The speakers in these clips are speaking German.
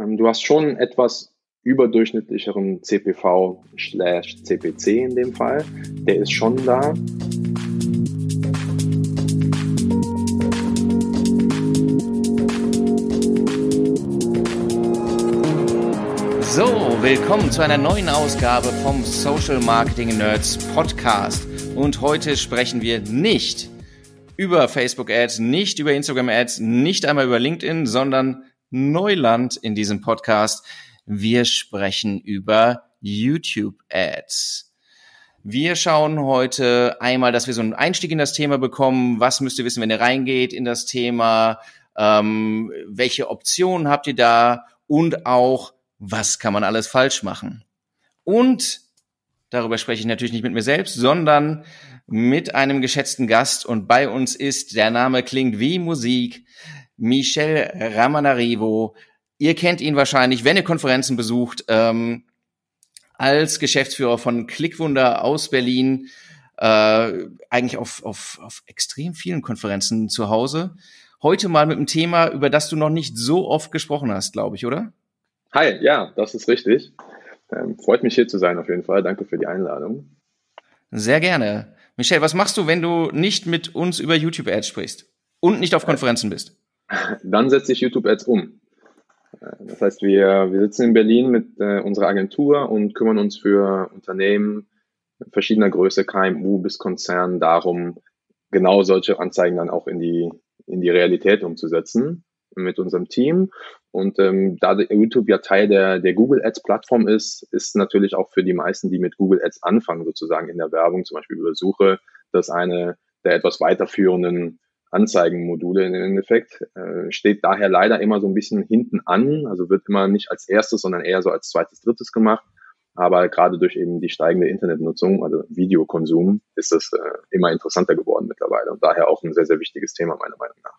Ähm, du hast schon etwas überdurchschnittlicheren CPV slash CPC in dem Fall. Der ist schon da. So, willkommen zu einer neuen Ausgabe vom Social Marketing Nerds Podcast. Und heute sprechen wir nicht über Facebook Ads, nicht über Instagram Ads, nicht einmal über LinkedIn, sondern Neuland in diesem Podcast. Wir sprechen über YouTube Ads. Wir schauen heute einmal, dass wir so einen Einstieg in das Thema bekommen. Was müsst ihr wissen, wenn ihr reingeht in das Thema? Ähm, welche Optionen habt ihr da? Und auch, was kann man alles falsch machen? Und darüber spreche ich natürlich nicht mit mir selbst, sondern mit einem geschätzten Gast. Und bei uns ist, der Name klingt wie Musik, Michel Ramanarivo. Ihr kennt ihn wahrscheinlich, wenn ihr Konferenzen besucht, ähm, als Geschäftsführer von Clickwunder aus Berlin, äh, eigentlich auf, auf, auf extrem vielen Konferenzen zu Hause. Heute mal mit einem Thema, über das du noch nicht so oft gesprochen hast, glaube ich, oder? Hi, ja, das ist richtig. Ähm, freut mich hier zu sein auf jeden Fall. Danke für die Einladung. Sehr gerne. Michelle, was machst du, wenn du nicht mit uns über YouTube-Ads sprichst und nicht auf Konferenzen bist? Dann setze ich YouTube-Ads um. Äh, das heißt, wir, wir sitzen in Berlin mit äh, unserer Agentur und kümmern uns für Unternehmen verschiedener Größe, KMU bis Konzern, darum, genau solche Anzeigen dann auch in die, in die Realität umzusetzen mit unserem Team. Und ähm, da YouTube ja Teil der, der Google Ads Plattform ist, ist natürlich auch für die meisten, die mit Google Ads anfangen, sozusagen in der Werbung, zum Beispiel über Suche, das eine der etwas weiterführenden Anzeigenmodule im Endeffekt, äh, steht daher leider immer so ein bisschen hinten an, also wird immer nicht als erstes, sondern eher so als zweites, drittes gemacht. Aber gerade durch eben die steigende Internetnutzung, also Videokonsum, ist das äh, immer interessanter geworden mittlerweile und daher auch ein sehr, sehr wichtiges Thema meiner Meinung nach.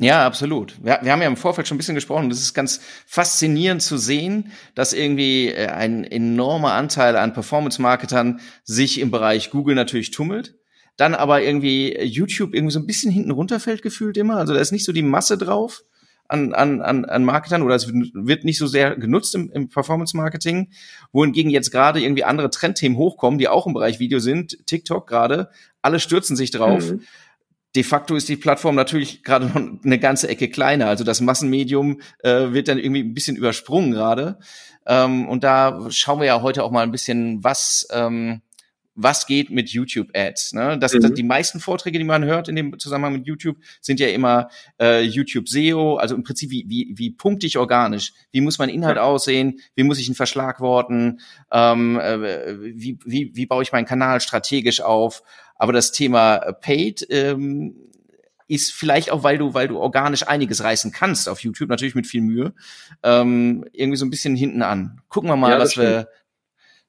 Ja, absolut. Wir, wir, haben ja im Vorfeld schon ein bisschen gesprochen. Das ist ganz faszinierend zu sehen, dass irgendwie äh, ein enormer Anteil an Performance-Marketern sich im Bereich Google natürlich tummelt dann aber irgendwie YouTube irgendwie so ein bisschen hinten runterfällt gefühlt immer. Also da ist nicht so die Masse drauf an, an, an, an Marketern oder es wird nicht so sehr genutzt im, im Performance-Marketing, wohingegen jetzt gerade irgendwie andere Trendthemen hochkommen, die auch im Bereich Video sind, TikTok gerade, alle stürzen sich drauf. Mhm. De facto ist die Plattform natürlich gerade noch eine ganze Ecke kleiner. Also das Massenmedium äh, wird dann irgendwie ein bisschen übersprungen gerade. Ähm, und da schauen wir ja heute auch mal ein bisschen, was ähm, was geht mit YouTube-Ads. Ne? Das, mhm. das, die meisten Vorträge, die man hört in dem Zusammenhang mit YouTube, sind ja immer äh, YouTube SEO, also im Prinzip wie, wie, wie punkte ich organisch, wie muss mein Inhalt ja. aussehen, wie muss ich ihn verschlagworten, ähm, äh, wie, wie, wie baue ich meinen Kanal strategisch auf. Aber das Thema Paid ähm, ist vielleicht auch, weil du, weil du organisch einiges reißen kannst auf YouTube, natürlich mit viel Mühe, ähm, irgendwie so ein bisschen hinten an. Gucken wir mal, ja, was stimmt. wir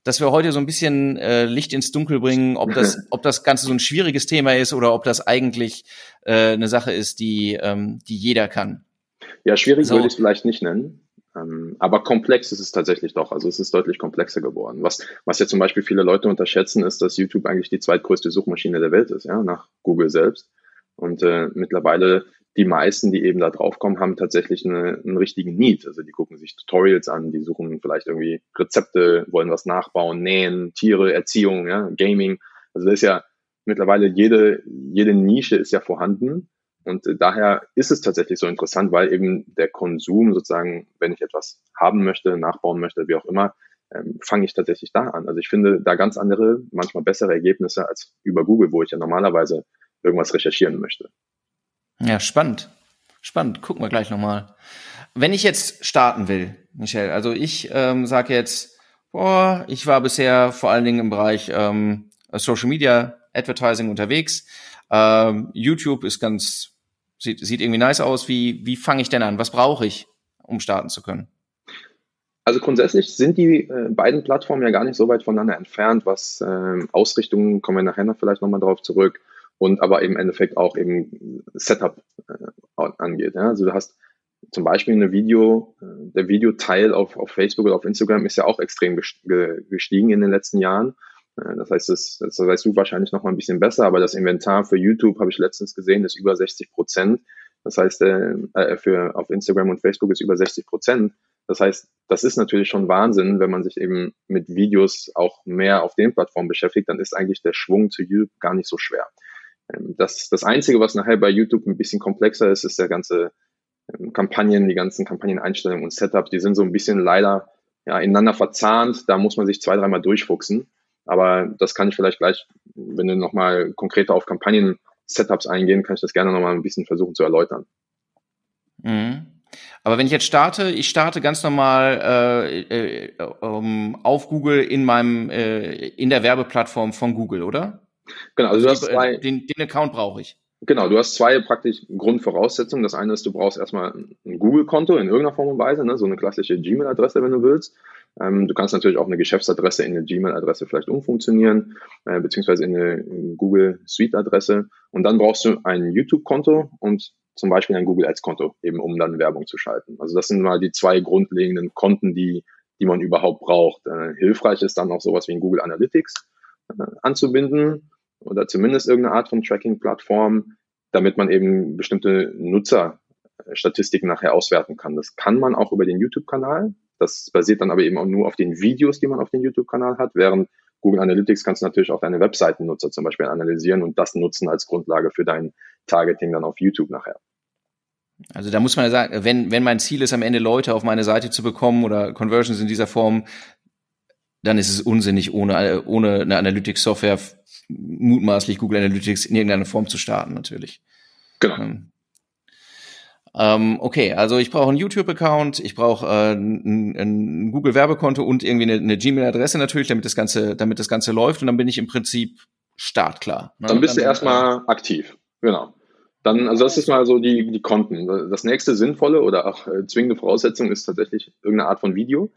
dass wir heute so ein bisschen äh, Licht ins Dunkel bringen, ob das, ob das Ganze so ein schwieriges Thema ist oder ob das eigentlich äh, eine Sache ist, die, ähm, die jeder kann. Ja, schwierig so. würde ich es vielleicht nicht nennen. Ähm, aber komplex ist es tatsächlich doch. Also es ist deutlich komplexer geworden. Was, was ja zum Beispiel viele Leute unterschätzen, ist, dass YouTube eigentlich die zweitgrößte Suchmaschine der Welt ist, ja, nach Google selbst. Und äh, mittlerweile die meisten, die eben da draufkommen, haben tatsächlich eine, einen richtigen Need. Also die gucken sich Tutorials an, die suchen vielleicht irgendwie Rezepte, wollen was nachbauen, nähen, Tiere, Erziehung, ja, Gaming. Also das ist ja mittlerweile jede, jede Nische ist ja vorhanden. Und daher ist es tatsächlich so interessant, weil eben der Konsum sozusagen, wenn ich etwas haben möchte, nachbauen möchte, wie auch immer, ähm, fange ich tatsächlich da an. Also ich finde da ganz andere, manchmal bessere Ergebnisse als über Google, wo ich ja normalerweise irgendwas recherchieren möchte. Ja, spannend. Spannend. Gucken wir gleich nochmal. Wenn ich jetzt starten will, Michelle, also ich ähm, sage jetzt, boah, ich war bisher vor allen Dingen im Bereich ähm, Social Media Advertising unterwegs. Ähm, YouTube ist ganz, sieht, sieht irgendwie nice aus. Wie, wie fange ich denn an? Was brauche ich, um starten zu können? Also grundsätzlich sind die äh, beiden Plattformen ja gar nicht so weit voneinander entfernt, was äh, Ausrichtungen, kommen wir nachher noch vielleicht nochmal drauf zurück, und aber im Endeffekt auch eben Setup äh, angeht. Ja? Also du hast zum Beispiel eine Video, äh, der Videoteil auf, auf Facebook oder auf Instagram ist ja auch extrem gestiegen in den letzten Jahren. Äh, das heißt, das, das weißt du wahrscheinlich noch mal ein bisschen besser, aber das Inventar für YouTube habe ich letztens gesehen, ist über 60 Prozent Das heißt, äh, äh für, auf Instagram und Facebook ist über 60 Prozent. Das heißt, das ist natürlich schon Wahnsinn, wenn man sich eben mit Videos auch mehr auf den Plattformen beschäftigt, dann ist eigentlich der Schwung zu YouTube gar nicht so schwer. Ähm, das, das Einzige, was nachher bei YouTube ein bisschen komplexer ist, ist der ganze ähm, Kampagnen, die ganzen Kampagneneinstellungen und Setups, die sind so ein bisschen leider ja, ineinander verzahnt. Da muss man sich zwei, dreimal durchfuchsen. Aber das kann ich vielleicht gleich, wenn du nochmal konkreter auf Kampagnen-Setups eingehen, kann ich das gerne nochmal ein bisschen versuchen zu erläutern. Mhm. Aber wenn ich jetzt starte, ich starte ganz normal äh, äh, auf Google in meinem äh, in der Werbeplattform von Google, oder? Genau, also du hast zwei, den, den Account brauche ich. Genau, du hast zwei praktisch Grundvoraussetzungen. Das eine ist, du brauchst erstmal ein Google-Konto in irgendeiner Form und Weise, ne? so eine klassische Gmail-Adresse, wenn du willst. Ähm, du kannst natürlich auch eine Geschäftsadresse in eine Gmail-Adresse vielleicht umfunktionieren, äh, beziehungsweise in eine Google Suite-Adresse. Und dann brauchst du ein YouTube-Konto und zum Beispiel ein Google Ads-Konto, eben um dann Werbung zu schalten. Also das sind mal die zwei grundlegenden Konten, die, die man überhaupt braucht. Äh, hilfreich ist dann auch sowas wie ein Google Analytics äh, anzubinden oder zumindest irgendeine Art von Tracking-Plattform, damit man eben bestimmte Nutzerstatistiken nachher auswerten kann. Das kann man auch über den YouTube-Kanal. Das basiert dann aber eben auch nur auf den Videos, die man auf dem YouTube-Kanal hat, während Google Analytics kannst du natürlich auch deine Webseitennutzer zum Beispiel analysieren und das nutzen als Grundlage für dein Targeting dann auf YouTube nachher. Also da muss man ja sagen, wenn, wenn mein Ziel ist, am Ende Leute auf meine Seite zu bekommen oder Conversions in dieser Form, dann ist es unsinnig, ohne, ohne eine Analytics-Software mutmaßlich Google Analytics in irgendeiner Form zu starten, natürlich. Genau. Ähm, ähm okay, also ich brauche einen YouTube-Account, ich brauche äh, ein, ein Google-Werbekonto und irgendwie eine, eine Gmail-Adresse natürlich, damit das Ganze, damit das Ganze läuft und dann bin ich im Prinzip startklar. Ne? Dann bist dann, du erstmal äh, aktiv, genau. Dann, also das ist mal so die, die Konten. Das nächste sinnvolle oder auch äh, zwingende Voraussetzung ist tatsächlich irgendeine Art von Video.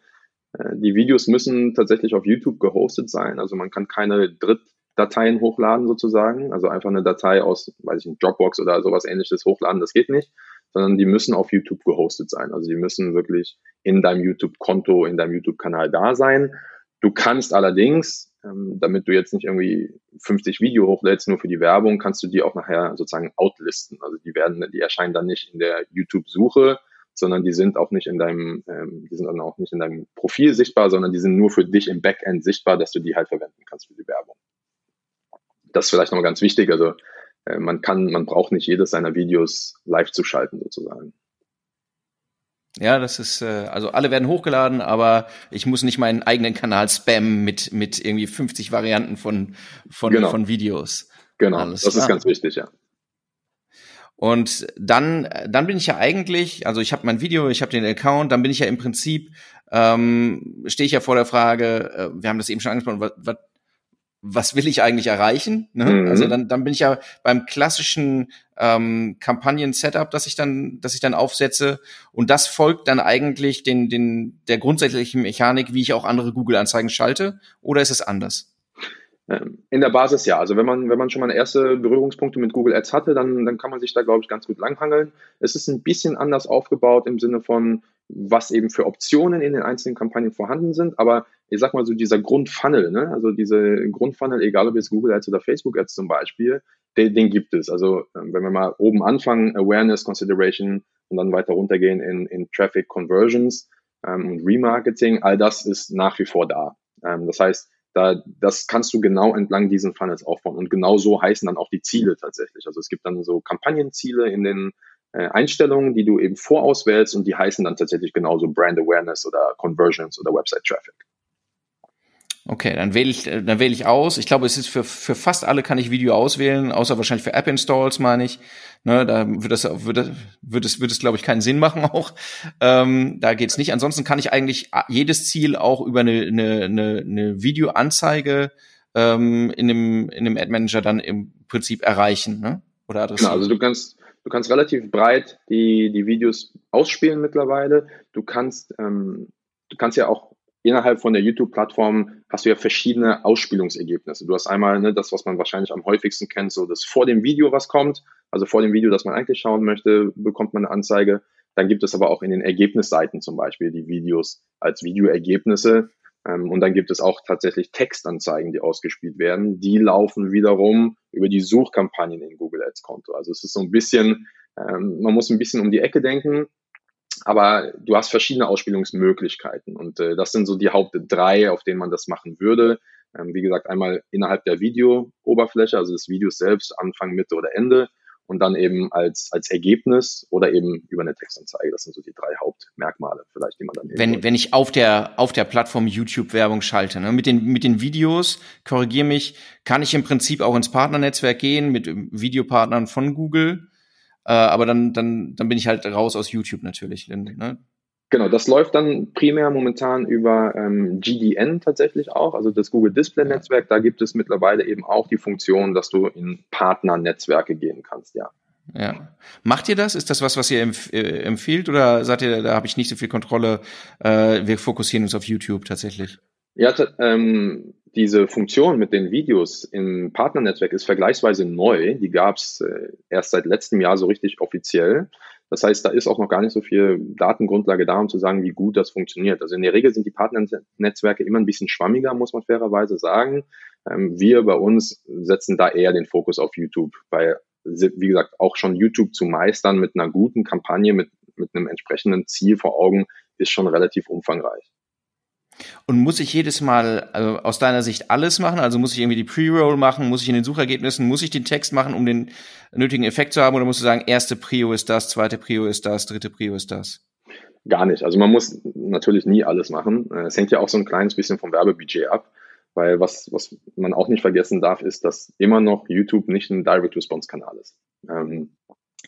Äh, die Videos müssen tatsächlich auf YouTube gehostet sein. Also man kann keine Dritt Dateien hochladen sozusagen, also einfach eine Datei aus, weiß ich Dropbox oder sowas ähnliches hochladen, das geht nicht, sondern die müssen auf YouTube gehostet sein. Also die müssen wirklich in deinem YouTube-Konto, in deinem YouTube-Kanal da sein. Du kannst allerdings, ähm, damit du jetzt nicht irgendwie 50 Video hochlädst, nur für die Werbung, kannst du die auch nachher sozusagen outlisten. Also die werden, die erscheinen dann nicht in der YouTube-Suche, sondern die sind auch nicht in deinem, ähm, die sind dann auch nicht in deinem Profil sichtbar, sondern die sind nur für dich im Backend sichtbar, dass du die halt verwenden kannst für die Werbung das ist vielleicht nochmal ganz wichtig. Also äh, man kann, man braucht nicht jedes seiner Videos live zu schalten sozusagen. Ja, das ist, äh, also alle werden hochgeladen, aber ich muss nicht meinen eigenen Kanal spammen mit, mit irgendwie 50 Varianten von, von, genau. von Videos. Genau, Alles das klar. ist ganz wichtig, ja. Und dann, dann bin ich ja eigentlich, also ich habe mein Video, ich habe den Account, dann bin ich ja im Prinzip, ähm, stehe ich ja vor der Frage, äh, wir haben das eben schon angesprochen, was, was, was will ich eigentlich erreichen? Ne? Mhm. Also dann, dann bin ich ja beim klassischen ähm, Kampagnen-Setup, das ich dann, das ich dann aufsetze. Und das folgt dann eigentlich den, den, der grundsätzlichen Mechanik, wie ich auch andere Google-Anzeigen schalte. Oder ist es anders? Ähm, in der Basis ja. Also wenn man, wenn man schon mal erste Berührungspunkte mit Google Ads hatte, dann, dann kann man sich da, glaube ich, ganz gut langhangeln. Es ist ein bisschen anders aufgebaut im Sinne von, was eben für Optionen in den einzelnen Kampagnen vorhanden sind. Aber ich sag mal so, dieser Grundfunnel, ne? also diese Grundfunnel, egal ob jetzt Google Ads oder Facebook Ads zum Beispiel, den, den gibt es. Also ähm, wenn wir mal oben anfangen, Awareness, Consideration und dann weiter runtergehen in, in Traffic Conversions ähm, und Remarketing, all das ist nach wie vor da. Ähm, das heißt, da, das kannst du genau entlang diesen Funnels aufbauen. Und genau so heißen dann auch die Ziele tatsächlich. Also es gibt dann so Kampagnenziele in den äh, Einstellungen, die du eben vorauswählst und die heißen dann tatsächlich genauso Brand Awareness oder Conversions oder Website Traffic. Okay, dann wähle ich, dann wähle ich aus. Ich glaube, es ist für, für fast alle kann ich Video auswählen, außer wahrscheinlich für App-Installs, meine ich. Ne, da wird das, wird, das, wird es, wird es, glaube ich, keinen Sinn machen auch. Ähm, da geht's nicht. Ansonsten kann ich eigentlich jedes Ziel auch über eine, eine, eine, eine Videoanzeige ähm, in dem, in dem Ad Manager dann im Prinzip erreichen, ne? Oder adressieren. Genau, also du kannst, du kannst relativ breit die, die Videos ausspielen mittlerweile. Du kannst, ähm, du kannst ja auch innerhalb von der YouTube-Plattform hast du ja verschiedene Ausspielungsergebnisse. Du hast einmal ne, das, was man wahrscheinlich am häufigsten kennt, so das vor dem Video, was kommt. Also vor dem Video, das man eigentlich schauen möchte, bekommt man eine Anzeige. Dann gibt es aber auch in den Ergebnisseiten zum Beispiel die Videos als Videoergebnisse. Ähm, und dann gibt es auch tatsächlich Textanzeigen, die ausgespielt werden. Die laufen wiederum über die Suchkampagnen in Google Ads Konto. Also es ist so ein bisschen Ähm, man muss ein bisschen um die Ecke denken, aber du hast verschiedene Ausspielungsmöglichkeiten und äh, das sind so die Haupt drei, auf denen man das machen würde. Ähm, wie gesagt, einmal innerhalb der Video-Oberfläche, also des Videos selbst, Anfang, Mitte oder Ende und dann eben als, als Ergebnis oder eben über eine Textanzeige. Das sind so die drei Hauptmerkmale vielleicht, die man dann Wenn, wenn ich auf der, auf der Plattform YouTube Werbung schalte, ne, mit den, mit den Videos, korrigiere mich, kann ich im Prinzip auch ins Partnernetzwerk gehen mit Videopartnern von Google. Äh, aber dann, dann, dann bin ich halt raus aus YouTube natürlich. Ne? Genau, das läuft dann primär momentan über ähm, GDN tatsächlich auch, also das Google Display Netzwerk. Da gibt es mittlerweile eben auch die Funktion, dass du in Partnernetzwerke gehen kannst, ja. Ja. Macht ihr das? Ist das was, was ihr empf äh, empfiehlt oder sagt ihr, da habe ich nicht so viel Kontrolle? Äh, wir fokussieren uns auf YouTube tatsächlich. Ja, ähm, diese Funktion mit den Videos im Partnernetzwerk ist vergleichsweise neu. Die gab es äh, erst seit letztem Jahr so richtig offiziell. Das heißt, da ist auch noch gar nicht so viel Datengrundlage da, um zu sagen, wie gut das funktioniert. Also in der Regel sind die Partnernetzwerke immer ein bisschen schwammiger, muss man fairerweise sagen. Ähm, wir bei uns setzen da eher den Fokus auf YouTube, weil, wie gesagt, auch schon YouTube zu meistern mit einer guten Kampagne, mit, mit einem entsprechenden Ziel vor Augen, ist schon relativ umfangreich. Und muss ich jedes Mal also aus deiner Sicht alles machen? Also muss ich irgendwie die Pre-Roll machen? Muss ich in den Suchergebnissen, muss ich den Text machen, um den nötigen Effekt zu haben? Oder musst du sagen, erste Prio ist das, zweite Prio ist das, dritte Prio ist das? Gar nicht. Also man muss natürlich nie alles machen. Es hängt ja auch so ein kleines bisschen vom Werbebudget ab. Weil was, was man auch nicht vergessen darf, ist, dass immer noch YouTube nicht ein Direct-Response-Kanal ist. Ähm,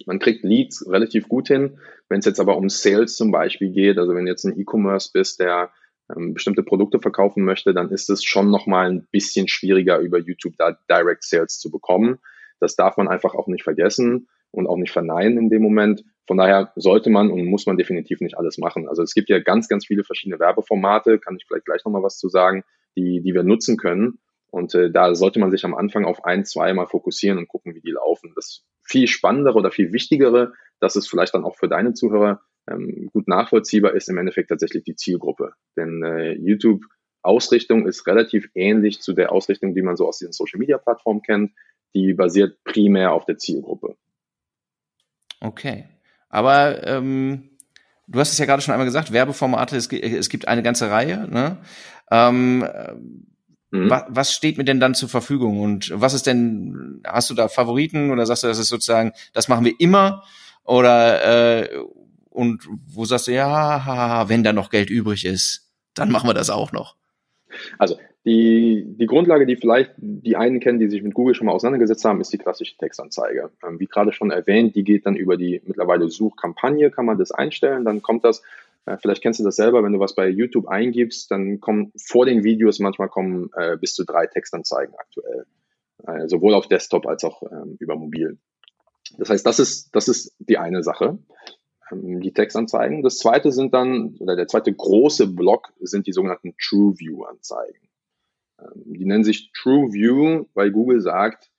man kriegt Leads relativ gut hin. Wenn es jetzt aber um Sales zum Beispiel geht, also wenn jetzt ein E-Commerce bist, der ähm, bestimmte Produkte verkaufen möchte, dann ist es schon nochmal ein bisschen schwieriger, über YouTube da Direct Sales zu bekommen. Das darf man einfach auch nicht vergessen und auch nicht verneinen in dem Moment. Von daher sollte man und muss man definitiv nicht alles machen. Also es gibt ja ganz, ganz viele verschiedene Werbeformate, kann ich vielleicht gleich nochmal was zu sagen, die, die wir nutzen können. Und äh, da sollte man sich am Anfang auf ein, zwei mal fokussieren und gucken, wie die laufen. Das viel spannendere oder viel wichtigere, das ist vielleicht dann auch für deine Zuhörer ähm, gut nachvollziehbar ist im Endeffekt tatsächlich die Zielgruppe. Denn äh, YouTube Ausrichtung ist relativ ähnlich zu der Ausrichtung, die man so aus den Social Media Plattformen kennt. Die basiert primär auf der Zielgruppe. Okay. Aber ähm, du hast es ja gerade schon einmal gesagt, Werbeformate, es, es gibt eine ganze Reihe. Ne? Ähm, mhm. was, was steht mir denn dann zur Verfügung? Und was ist denn, hast du da Favoriten oder sagst du, das ist sozusagen, das machen wir immer? Oder äh, und wo sagst du, ja, wenn da noch Geld übrig ist, dann machen wir das auch noch? Also die, die Grundlage, die vielleicht die einen kennen, die sich mit Google schon mal auseinandergesetzt haben, ist die klassische Textanzeige. Ähm, wie gerade schon erwähnt, die geht dann über die mittlerweile Suchkampagne, kann man das einstellen, dann kommt das, äh, vielleicht kennst du das selber, wenn du was bei YouTube eingibst, dann kommen vor den Videos manchmal kommen äh, bis zu drei Textanzeigen aktuell. Äh, sowohl auf Desktop als auch ähm, über mobil. Das heißt, das ist, das ist die eine Sache. Ähm, die Textanzeigen. Das zweite sind dann, oder der zweite große Block sind die sogenannten True View Anzeigen. Ähm, die nennen sich True View, weil Google sagt,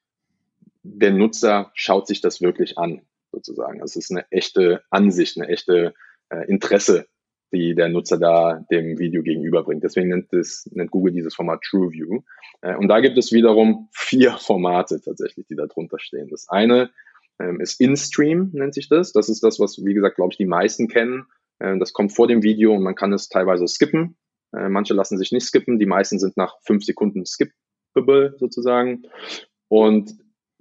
der Nutzer schaut sich das wirklich an, sozusagen. Das ist eine echte Ansicht, eine echte äh, Interesse, die der Nutzer da dem Video gegenüberbringt. Deswegen nennt, das, nennt Google dieses Format True View. Äh, und da gibt es wiederum vier Formate tatsächlich, die da drunter stehen. Das eine ähm, ist InStream, nennt sich das. Das ist das, was, wie gesagt, glaube ich, die meisten kennen. Ähm, das kommt vor dem Video und man kann es teilweise skippen. Äh, manche lassen sich nicht skippen. Die meisten sind nach fünf Sekunden skippable sozusagen. Und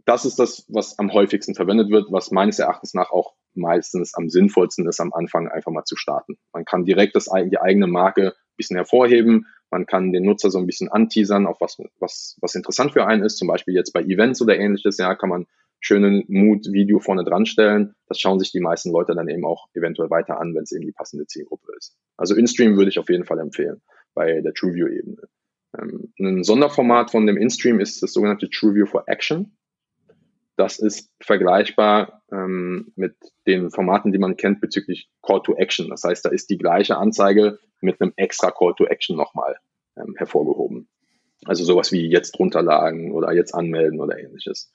das ist das, was am häufigsten verwendet wird, was meines Erachtens nach auch meistens am sinnvollsten ist, am Anfang einfach mal zu starten. Man kann direkt das, die eigene Marke ein bisschen hervorheben. Man kann den Nutzer so ein bisschen anteasern, auf was, was, was interessant für einen ist. Zum Beispiel jetzt bei Events oder ähnliches, ja, kann man schönen Mood-Video vorne dran stellen. Das schauen sich die meisten Leute dann eben auch eventuell weiter an, wenn es eben die passende Zielgruppe ist. Also InStream würde ich auf jeden Fall empfehlen bei der TrueView-Ebene. Ähm, ein Sonderformat von dem InStream ist das sogenannte TrueView for Action. Das ist vergleichbar ähm, mit den Formaten, die man kennt bezüglich Call to Action. Das heißt, da ist die gleiche Anzeige mit einem extra Call to Action nochmal ähm, hervorgehoben. Also sowas wie jetzt runterladen oder jetzt anmelden oder ähnliches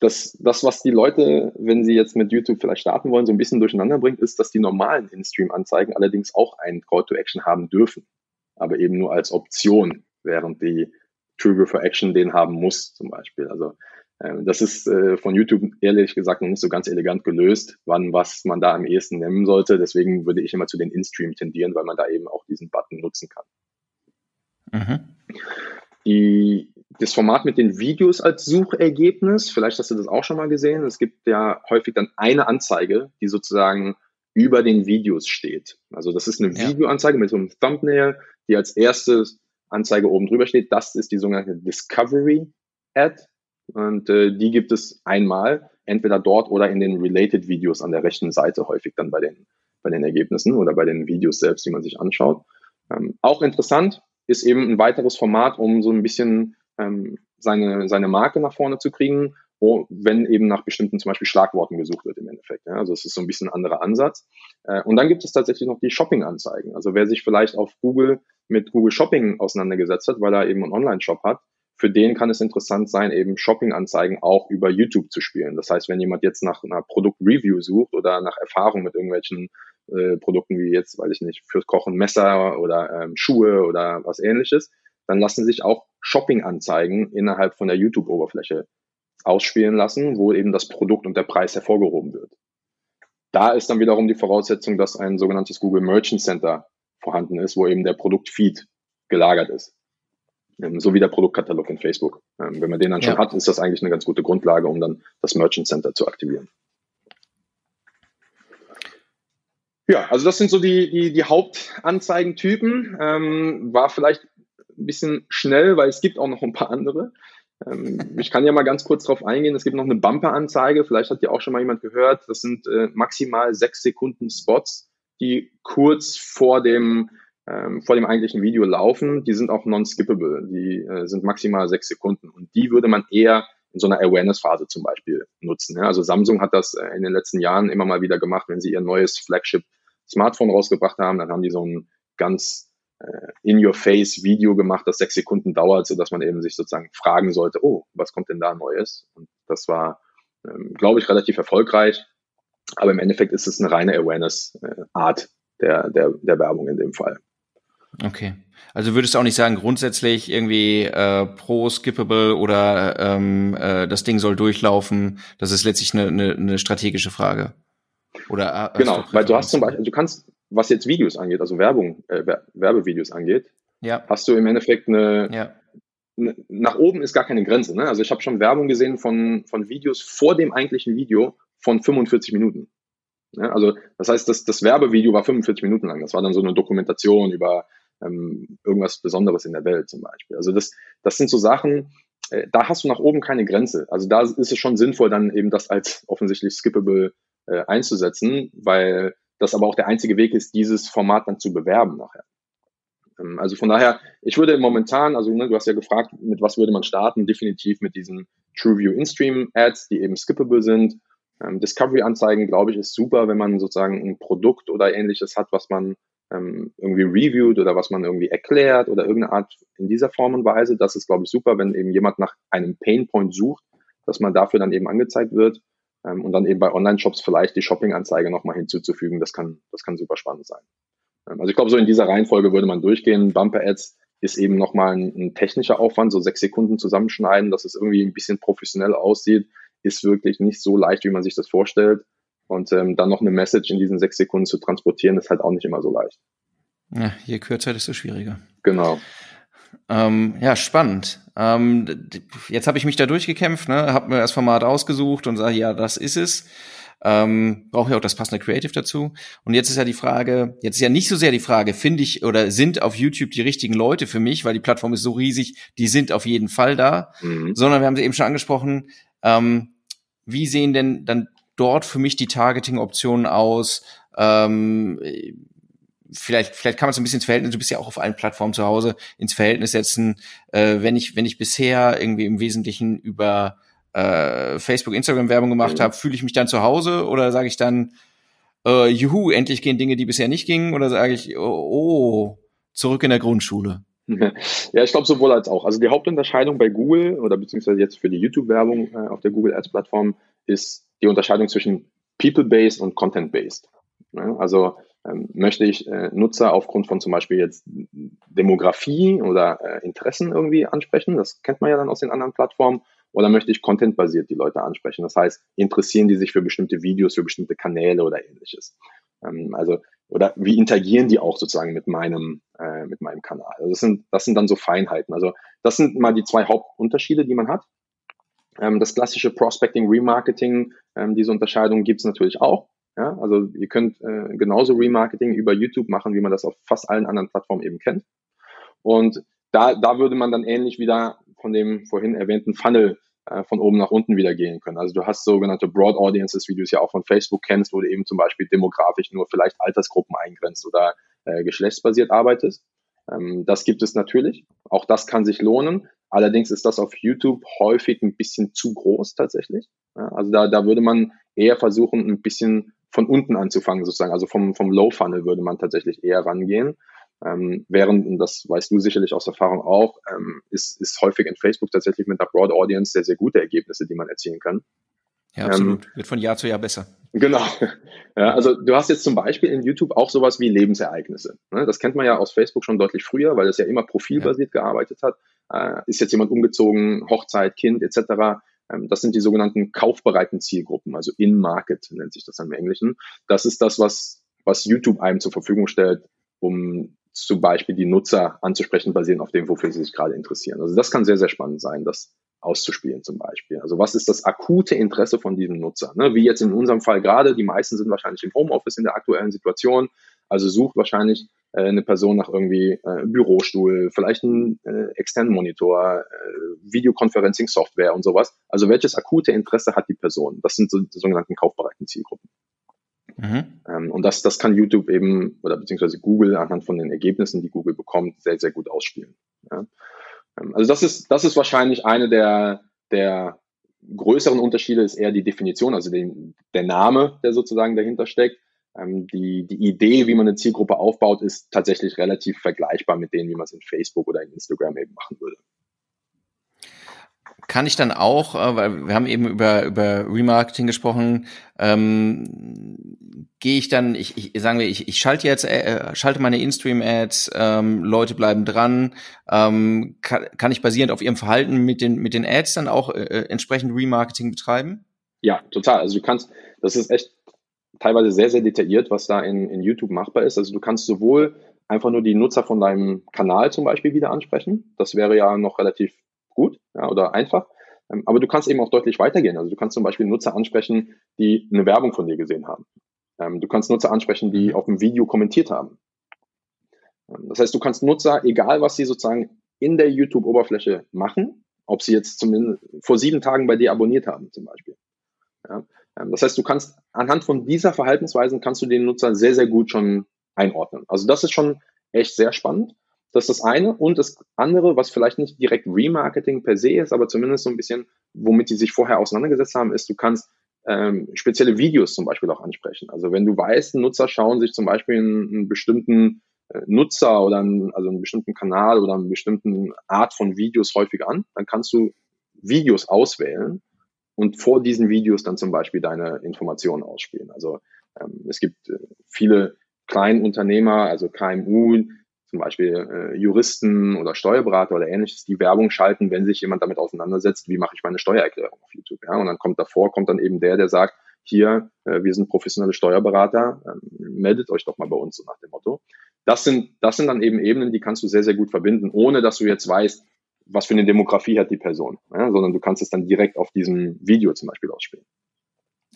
das, das, was die Leute, wenn sie jetzt mit YouTube vielleicht starten wollen, so ein bisschen durcheinander bringt, ist, dass die normalen In-Stream-Anzeigen allerdings auch einen Call to Action haben dürfen, aber eben nur als Option, während die Trigger for Action den haben muss, zum Beispiel. Also Ähm, das ist äh, von YouTube ehrlich gesagt noch nicht so ganz elegant gelöst, wann was man da am ehesten nehmen sollte. Deswegen würde ich immer zu den In-Stream tendieren, weil man da eben auch diesen Button nutzen kann. Mhm. Die, das Format mit den Videos als Suchergebnis, vielleicht hast du das auch schon mal gesehen. Es gibt ja häufig dann eine Anzeige, die sozusagen über den Videos steht. Also das ist eine ja. Videoanzeige mit so einem Thumbnail, die als erste Anzeige oben drüber steht. Das ist die sogenannte Discovery Ad. Und äh, die gibt es einmal, entweder dort oder in den Related Videos an der rechten Seite, häufig dann bei den, bei den Ergebnissen oder bei den Videos selbst, die man sich anschaut. Ähm, auch interessant ist eben ein weiteres Format, um so ein bisschen ähm, seine, seine Marke nach vorne zu kriegen, wo, wenn eben nach bestimmten zum Beispiel Schlagworten gesucht wird im Endeffekt. Ja? Also es ist so ein bisschen ein anderer Ansatz. Äh, und dann gibt es tatsächlich noch die Shopping-Anzeigen. Also wer sich vielleicht auf Google mit Google Shopping auseinandergesetzt hat, weil er eben einen Online-Shop hat, für den kann es interessant sein, eben Shopping-Anzeigen auch über YouTube zu spielen. Das heißt, wenn jemand jetzt nach einer Produkt-Review sucht oder nach Erfahrung mit irgendwelchen äh, Produkten wie jetzt, weiß ich nicht, fürs Kochen Messer oder ähm, Schuhe oder was ähnliches, dann lassen sich auch Shopping-Anzeigen innerhalb von der YouTube-Oberfläche ausspielen lassen, wo eben das Produkt und der Preis hervorgehoben wird. Da ist dann wiederum die Voraussetzung, dass ein sogenanntes Google Merchant Center vorhanden ist, wo eben der Produktfeed gelagert ist. Ähm, so wie der Produktkatalog in Facebook. Ähm, wenn man den dann schon ja. hat, ist das eigentlich eine ganz gute Grundlage, um dann das Merchant Center zu aktivieren. Ja, also das sind so die, die, die Hauptanzeigentypen. Ähm, war vielleicht ein bisschen schnell, weil es gibt auch noch ein paar andere. Ähm, ich kann ja mal ganz kurz darauf eingehen. Es gibt noch eine Bumper-Anzeige. Vielleicht hat ja auch schon mal jemand gehört. Das sind äh, maximal sechs Sekunden Spots, die kurz vor dem ähm, vor dem eigentlichen Video laufen, die sind auch non-skippable. Die äh, sind maximal sechs Sekunden. Und die würde man eher in so einer Awareness-Phase zum Beispiel nutzen. Also Samsung hat das äh, in den letzten Jahren immer mal wieder gemacht, wenn sie ihr neues Flagship-Smartphone rausgebracht haben, dann haben die so ein ganz in-your-face-Video gemacht, das sechs Sekunden dauert, so dass man eben sich sozusagen fragen sollte, oh, was kommt denn da Neues? Und das war, ähm, glaube ich, relativ erfolgreich. Aber im Endeffekt ist es eine reine Awareness-Art äh, der, der, der Werbung in dem Fall. Okay. Also würdest du auch nicht sagen, grundsätzlich irgendwie äh, pro skippable oder ähm, äh, das Ding soll durchlaufen, das ist letztlich eine, eine, eine strategische Frage. Oder äh, genau, weil du hast zum Beispiel, du kannst, was jetzt Videos angeht, also Werbung, äh, Werbevideos angeht, ja. hast du im Endeffekt eine, ja. eine, nach oben ist gar keine Grenze. Ne? Also ich habe schon Werbung gesehen von, von Videos vor dem eigentlichen Video von 45 Minuten. Ja, also das heißt, das, das Werbevideo war 45 Minuten lang. Das war dann so eine Dokumentation über ähm, irgendwas Besonderes in der Welt zum Beispiel. Also das, das sind so Sachen, äh, da hast du nach oben keine Grenze. Also da ist es schon sinnvoll, dann eben das als offensichtlich skippable äh, einzusetzen, weil das aber auch der einzige Weg ist, dieses Format dann zu bewerben nachher. Ähm, also von daher, ich würde momentan, also ne, du hast ja gefragt, mit was würde man starten? Definitiv mit diesen TrueView In-Stream Ads, die eben skippable sind. Ähm, Discovery-Anzeigen, glaube ich, ist super, wenn man sozusagen ein Produkt oder ähnliches hat, was man ähm, irgendwie reviewt oder was man irgendwie erklärt oder irgendeine Art in dieser Form und Weise. Das ist, glaube ich, super, wenn eben jemand nach einem Painpoint sucht, dass man dafür dann eben angezeigt wird ähm, und dann eben bei Online-Shops vielleicht die Shopping-Anzeige nochmal hinzuzufügen. Das kann, das kann super spannend sein. Ähm, also ich glaube, so in dieser Reihenfolge würde man durchgehen. Bumper-Ads ist eben nochmal ein, ein technischer Aufwand, so sechs Sekunden zusammenschneiden, dass es irgendwie ein bisschen professionell aussieht, ist wirklich nicht so leicht, wie man sich das vorstellt. Und ähm, dann noch eine Message in diesen sechs Sekunden zu transportieren, ist halt auch nicht immer so leicht. Ja, je kürzer, desto schwieriger. Genau. Ähm, ja, spannend. Ähm, jetzt habe ich mich da durchgekämpft, ne, habe mir das Format ausgesucht und sage, ja, das ist es. Ähm, brauche ja auch das passende Creative dazu. Und jetzt ist ja die Frage, jetzt ist ja nicht so sehr die Frage, finde ich oder sind auf YouTube die richtigen Leute für mich, weil die Plattform ist so riesig, die sind auf jeden Fall da, mhm. sondern wir haben sie eben schon angesprochen, ähm, wie sehen denn dann dort für mich die Targeting-Optionen aus? Ähm, vielleicht, vielleicht kann man es ein bisschen ins Verhältnis, du bist ja auch auf allen Plattformen zu Hause, ins Verhältnis setzen, äh, wenn ich, wenn ich bisher irgendwie im Wesentlichen über äh, Facebook, Instagram Werbung gemacht mhm. habe, fühle ich mich dann zu Hause oder sage ich dann, äh, juhu, endlich gehen Dinge, die bisher nicht gingen, oder sage ich, oh, oh, zurück in der Grundschule? Ja, ich glaube sowohl als auch. Also die Hauptunterscheidung bei Google oder beziehungsweise jetzt für die YouTube-Werbung äh, auf der Google Ads-Plattform ist die Unterscheidung zwischen People-Based und Content-Based. Ja, also möchte ich äh, Nutzer aufgrund von zum Beispiel jetzt Demografie oder äh, Interessen irgendwie ansprechen, das kennt man ja dann aus den anderen Plattformen, Oder möchte ich contentbasiert die Leute ansprechen? Das heißt, interessieren die sich für bestimmte Videos, für bestimmte Kanäle oder ähnliches? Ähm, also, oder wie interagieren die auch sozusagen mit meinem, äh, mit meinem Kanal? Also das sind, das sind dann so Feinheiten. Also das sind mal die zwei Hauptunterschiede, die man hat. Ähm, das klassische Prospecting, Remarketing, ähm, diese Unterscheidung gibt es natürlich auch. Ja, also ihr könnt äh, genauso Remarketing über YouTube machen, wie man das auf fast allen anderen Plattformen eben kennt. Und da, da würde man dann ähnlich wieder von dem vorhin erwähnten Funnel äh, von oben nach unten wieder gehen können. Also du hast sogenannte Broad Audiences, wie du es ja auch von Facebook kennst, wo du eben zum Beispiel demografisch nur vielleicht Altersgruppen eingrenzt oder äh, geschlechtsbasiert arbeitest. Ähm, das gibt es natürlich. Auch das kann sich lohnen. Allerdings ist das auf YouTube häufig ein bisschen zu groß tatsächlich. Ja, also da, da würde man eher versuchen, ein bisschen von unten anzufangen sozusagen. Also vom, vom Low Funnel würde man tatsächlich eher rangehen. Ähm, während, und das weißt du sicherlich aus Erfahrung auch, ähm, ist, ist häufig in Facebook tatsächlich mit einer Broad Audience sehr, sehr gute Ergebnisse, die man erzielen kann. Ja, absolut. Ähm, Wird von Jahr zu Jahr besser. Genau. Ja, also du hast jetzt zum Beispiel in YouTube auch sowas wie Lebensereignisse. Ne? Das kennt man ja aus Facebook schon deutlich früher, weil es ja immer profilbasiert ja. gearbeitet hat. Äh, ist jetzt jemand umgezogen, Hochzeit, Kind etc. Ähm, das sind die sogenannten kaufbereiten Zielgruppen, also In-Market nennt sich das im Englischen. Das ist das, was, was YouTube einem zur Verfügung stellt, um zum Beispiel die Nutzer anzusprechen, basierend auf dem, wofür sie sich gerade interessieren. Also das kann sehr, sehr spannend sein, das auszuspielen zum Beispiel. Also was ist das akute Interesse von diesem Nutzer? Ne? Wie jetzt in unserem Fall gerade, die meisten sind wahrscheinlich im Homeoffice in der aktuellen Situation, also sucht wahrscheinlich äh, eine Person nach irgendwie äh, Bürostuhl, vielleicht einen äh, externen Monitor, äh, Videoconferencing-Software und sowas. Also welches akute Interesse hat die Person? Das sind so die sogenannten kaufbereiten Zielgruppen. Mhm. Ähm, und das, das kann YouTube eben oder beziehungsweise Google anhand von den Ergebnissen, die Google bekommt, sehr, sehr gut ausspielen. Ja. Ähm, also das ist, das ist wahrscheinlich eine der, der größeren Unterschiede ist eher die Definition, also den, der Name, der sozusagen dahinter steckt. Ähm, die, die Idee, wie man eine Zielgruppe aufbaut, ist tatsächlich relativ vergleichbar mit denen, wie man es in Facebook oder in Instagram eben machen würde kann ich dann auch, äh, weil wir haben eben über, über Remarketing gesprochen, ähm, gehe ich dann, ich, ich sagen wir, ich, ich schalte jetzt, äh, schalte meine In-Stream-Ads, ähm, Leute bleiben dran, ähm, kann, kann ich basierend auf ihrem Verhalten mit den, mit den Ads dann auch äh, äh, entsprechend Remarketing betreiben? Ja, total. Also du kannst, das ist echt teilweise sehr, sehr detailliert, was da in, in YouTube machbar ist. Also du kannst sowohl einfach nur die Nutzer von deinem Kanal zum Beispiel wieder ansprechen. Das wäre ja noch relativ gut ja, oder einfach. Ähm, aber du kannst eben auch deutlich weitergehen. Also du kannst zum Beispiel Nutzer ansprechen, die eine Werbung von dir gesehen haben. Ähm, du kannst Nutzer ansprechen, die auf dem Video kommentiert haben. Ähm, das heißt, du kannst Nutzer, egal was sie sozusagen in der YouTube-Oberfläche machen, ob sie jetzt zumindest vor sieben Tagen bei dir abonniert haben, zum Beispiel. Ja, das heißt, du kannst anhand von dieser Verhaltensweisen kannst du den Nutzer sehr, sehr gut schon einordnen. Also das ist schon echt sehr spannend. Das ist das eine. Und das andere, was vielleicht nicht direkt Remarketing per se ist, aber zumindest so ein bisschen, womit die sich vorher auseinandergesetzt haben, ist, du kannst ähm, spezielle Videos zum Beispiel auch ansprechen. Also wenn du weißt, Nutzer schauen sich zum Beispiel einen, einen bestimmten äh, Nutzer oder einen, also einen bestimmten Kanal oder eine bestimmte Art von Videos häufig an, dann kannst du Videos auswählen und vor diesen Videos dann zum Beispiel deine Informationen ausspielen. Also ähm, es gibt äh, viele Kleinunternehmer, also KMU, zum Beispiel äh, Juristen oder Steuerberater oder ähnliches, die Werbung schalten, wenn sich jemand damit auseinandersetzt, wie mache ich meine Steuererklärung auf YouTube. Ja? Und dann kommt davor, kommt dann eben der, der sagt, hier, äh, wir sind professionelle Steuerberater, äh, meldet euch doch mal bei uns, so nach dem Motto. Das sind, das sind dann eben Ebenen, die kannst du sehr, sehr gut verbinden, ohne dass du jetzt weißt, was für eine Demografie hat die Person, ja? sondern du kannst es dann direkt auf diesem Video zum Beispiel ausspielen.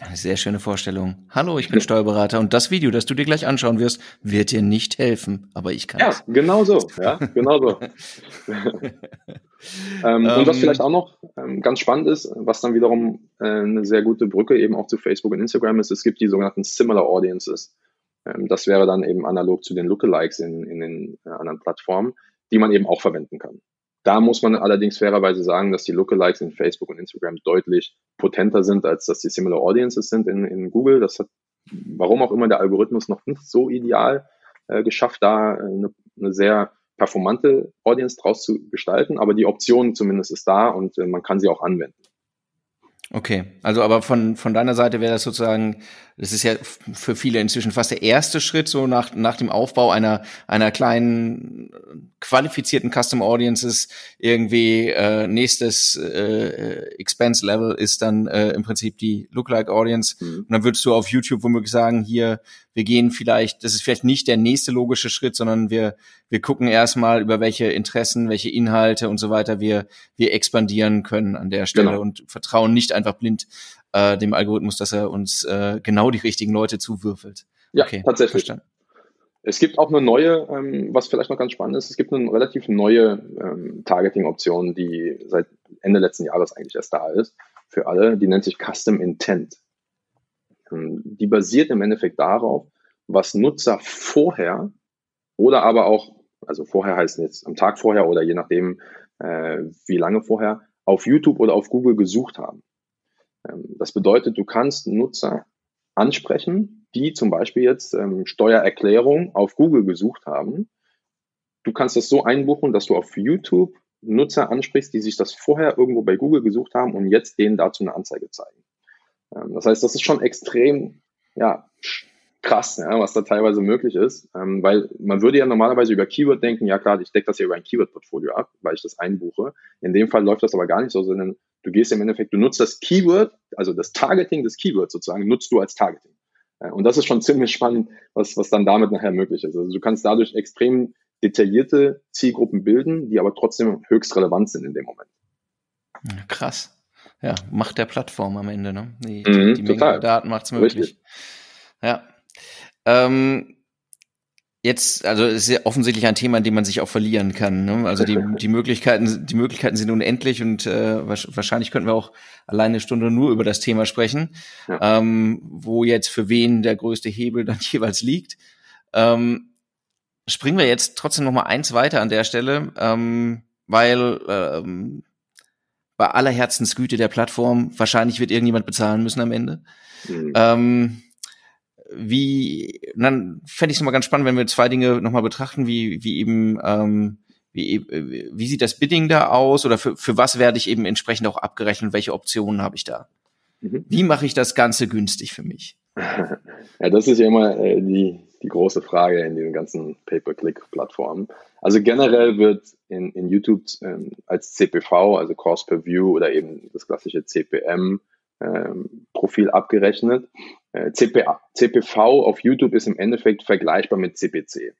Eine sehr schöne Vorstellung. Hallo, ich bin Steuerberater und das Video, das du dir gleich anschauen wirst, wird dir nicht helfen, aber ich kann. Ja, genau so. Ja, genau so. ähm, und was ähm, vielleicht auch noch ähm, ganz spannend ist, was dann wiederum äh, eine sehr gute Brücke eben auch zu Facebook und Instagram ist, es gibt die sogenannten Similar Audiences. Ähm, das wäre dann eben analog zu den Lookalikes in, in den äh, anderen Plattformen, die man eben auch verwenden kann. Da muss man allerdings fairerweise sagen, dass die Lookalikes in Facebook und Instagram deutlich potenter sind, als dass die Similar Audiences sind in, in Google. Das hat, warum auch immer, der Algorithmus noch nicht so ideal äh, geschafft, da eine, eine sehr performante Audience draus zu gestalten, aber die Option zumindest ist da und äh, man kann sie auch anwenden. Okay, also aber von, von deiner Seite wäre das sozusagen das ist ja für viele inzwischen fast der erste Schritt so nach, nach dem Aufbau einer, einer kleinen qualifizierten Custom Audiences irgendwie äh, nächstes äh, Expense Level ist dann äh, im Prinzip die Lookalike Audience mhm. und dann würdest du auf YouTube womöglich sagen, hier wir gehen vielleicht, das ist vielleicht nicht der nächste logische Schritt, sondern wir wir gucken erstmal über welche Interessen, welche Inhalte und so weiter wir wir expandieren können an der Stelle genau. und vertrauen nicht einfach blind äh, dem Algorithmus, dass er uns äh, genau die richtigen Leute zuwürfelt. Ja, okay, tatsächlich. Verstanden. Es gibt auch eine neue, ähm, was vielleicht noch ganz spannend ist, es gibt eine relativ neue ähm, Targeting-Option, die seit Ende letzten Jahres eigentlich erst da ist, für alle, die nennt sich Custom Intent. Ähm, die basiert im Endeffekt darauf, was Nutzer vorher oder aber auch, also vorher heißt jetzt am Tag vorher oder je nachdem, äh, wie lange vorher, auf YouTube oder auf Google gesucht haben. Ähm, das bedeutet, du kannst Nutzer ansprechen, die zum Beispiel jetzt ähm, Steuererklärung auf Google gesucht haben. Du kannst das so einbuchen, dass du auf YouTube Nutzer ansprichst, die sich das vorher irgendwo bei Google gesucht haben und jetzt denen dazu eine Anzeige zeigen. Ähm, das heißt, das ist schon extrem ja, krass, ja, was da teilweise möglich ist, ähm, weil man würde ja normalerweise über Keyword denken, ja klar, ich decke das ja über ein Keyword-Portfolio ab, weil ich das einbuche. In dem Fall läuft das aber gar nicht so, sondern du gehst im Endeffekt, du nutzt das Keyword, also das Targeting des Keywords sozusagen, nutzt du als Targeting. Äh, und das ist schon ziemlich spannend, was, was dann damit nachher möglich ist. Also du kannst dadurch extrem detaillierte Zielgruppen bilden, die aber trotzdem höchst relevant sind in dem Moment. Krass. Ja, macht der Plattform am Ende, ne? Die, mhm, die Menge total. Daten macht es möglich. Richtig. Ja. Ähm, jetzt, also es ist ja offensichtlich ein Thema, in dem man sich auch verlieren kann. Ne? Also die, die Möglichkeiten, die Möglichkeiten sind unendlich und äh, wahrscheinlich könnten wir auch alleine eine Stunde nur über das Thema sprechen, ja. ähm, wo jetzt für wen der größte Hebel dann jeweils liegt. Ähm, springen wir jetzt trotzdem noch mal eins weiter an der Stelle, ähm, weil ähm, bei aller Herzensgüte der Plattform wahrscheinlich wird irgendjemand bezahlen müssen am Ende. Mhm. Ähm, wie, dann fände ich es nochmal ganz spannend, wenn wir zwei Dinge nochmal betrachten, wie, wie eben, ähm, wie, äh, wie sieht das Bidding da aus oder für, für was werde ich eben entsprechend auch abgerechnet, welche Optionen habe ich da? Mhm. Wie mache ich das Ganze günstig für mich? Ja, das ist ja immer äh, die, die große Frage in den ganzen Pay-per-Click-Plattformen. Also generell wird in, in YouTube ähm, als CPV, also Cost per View oder eben das klassische CPM, ähm, Profil abgerechnet. Äh, CP, CPV auf YouTube ist im Endeffekt vergleichbar mit CPC.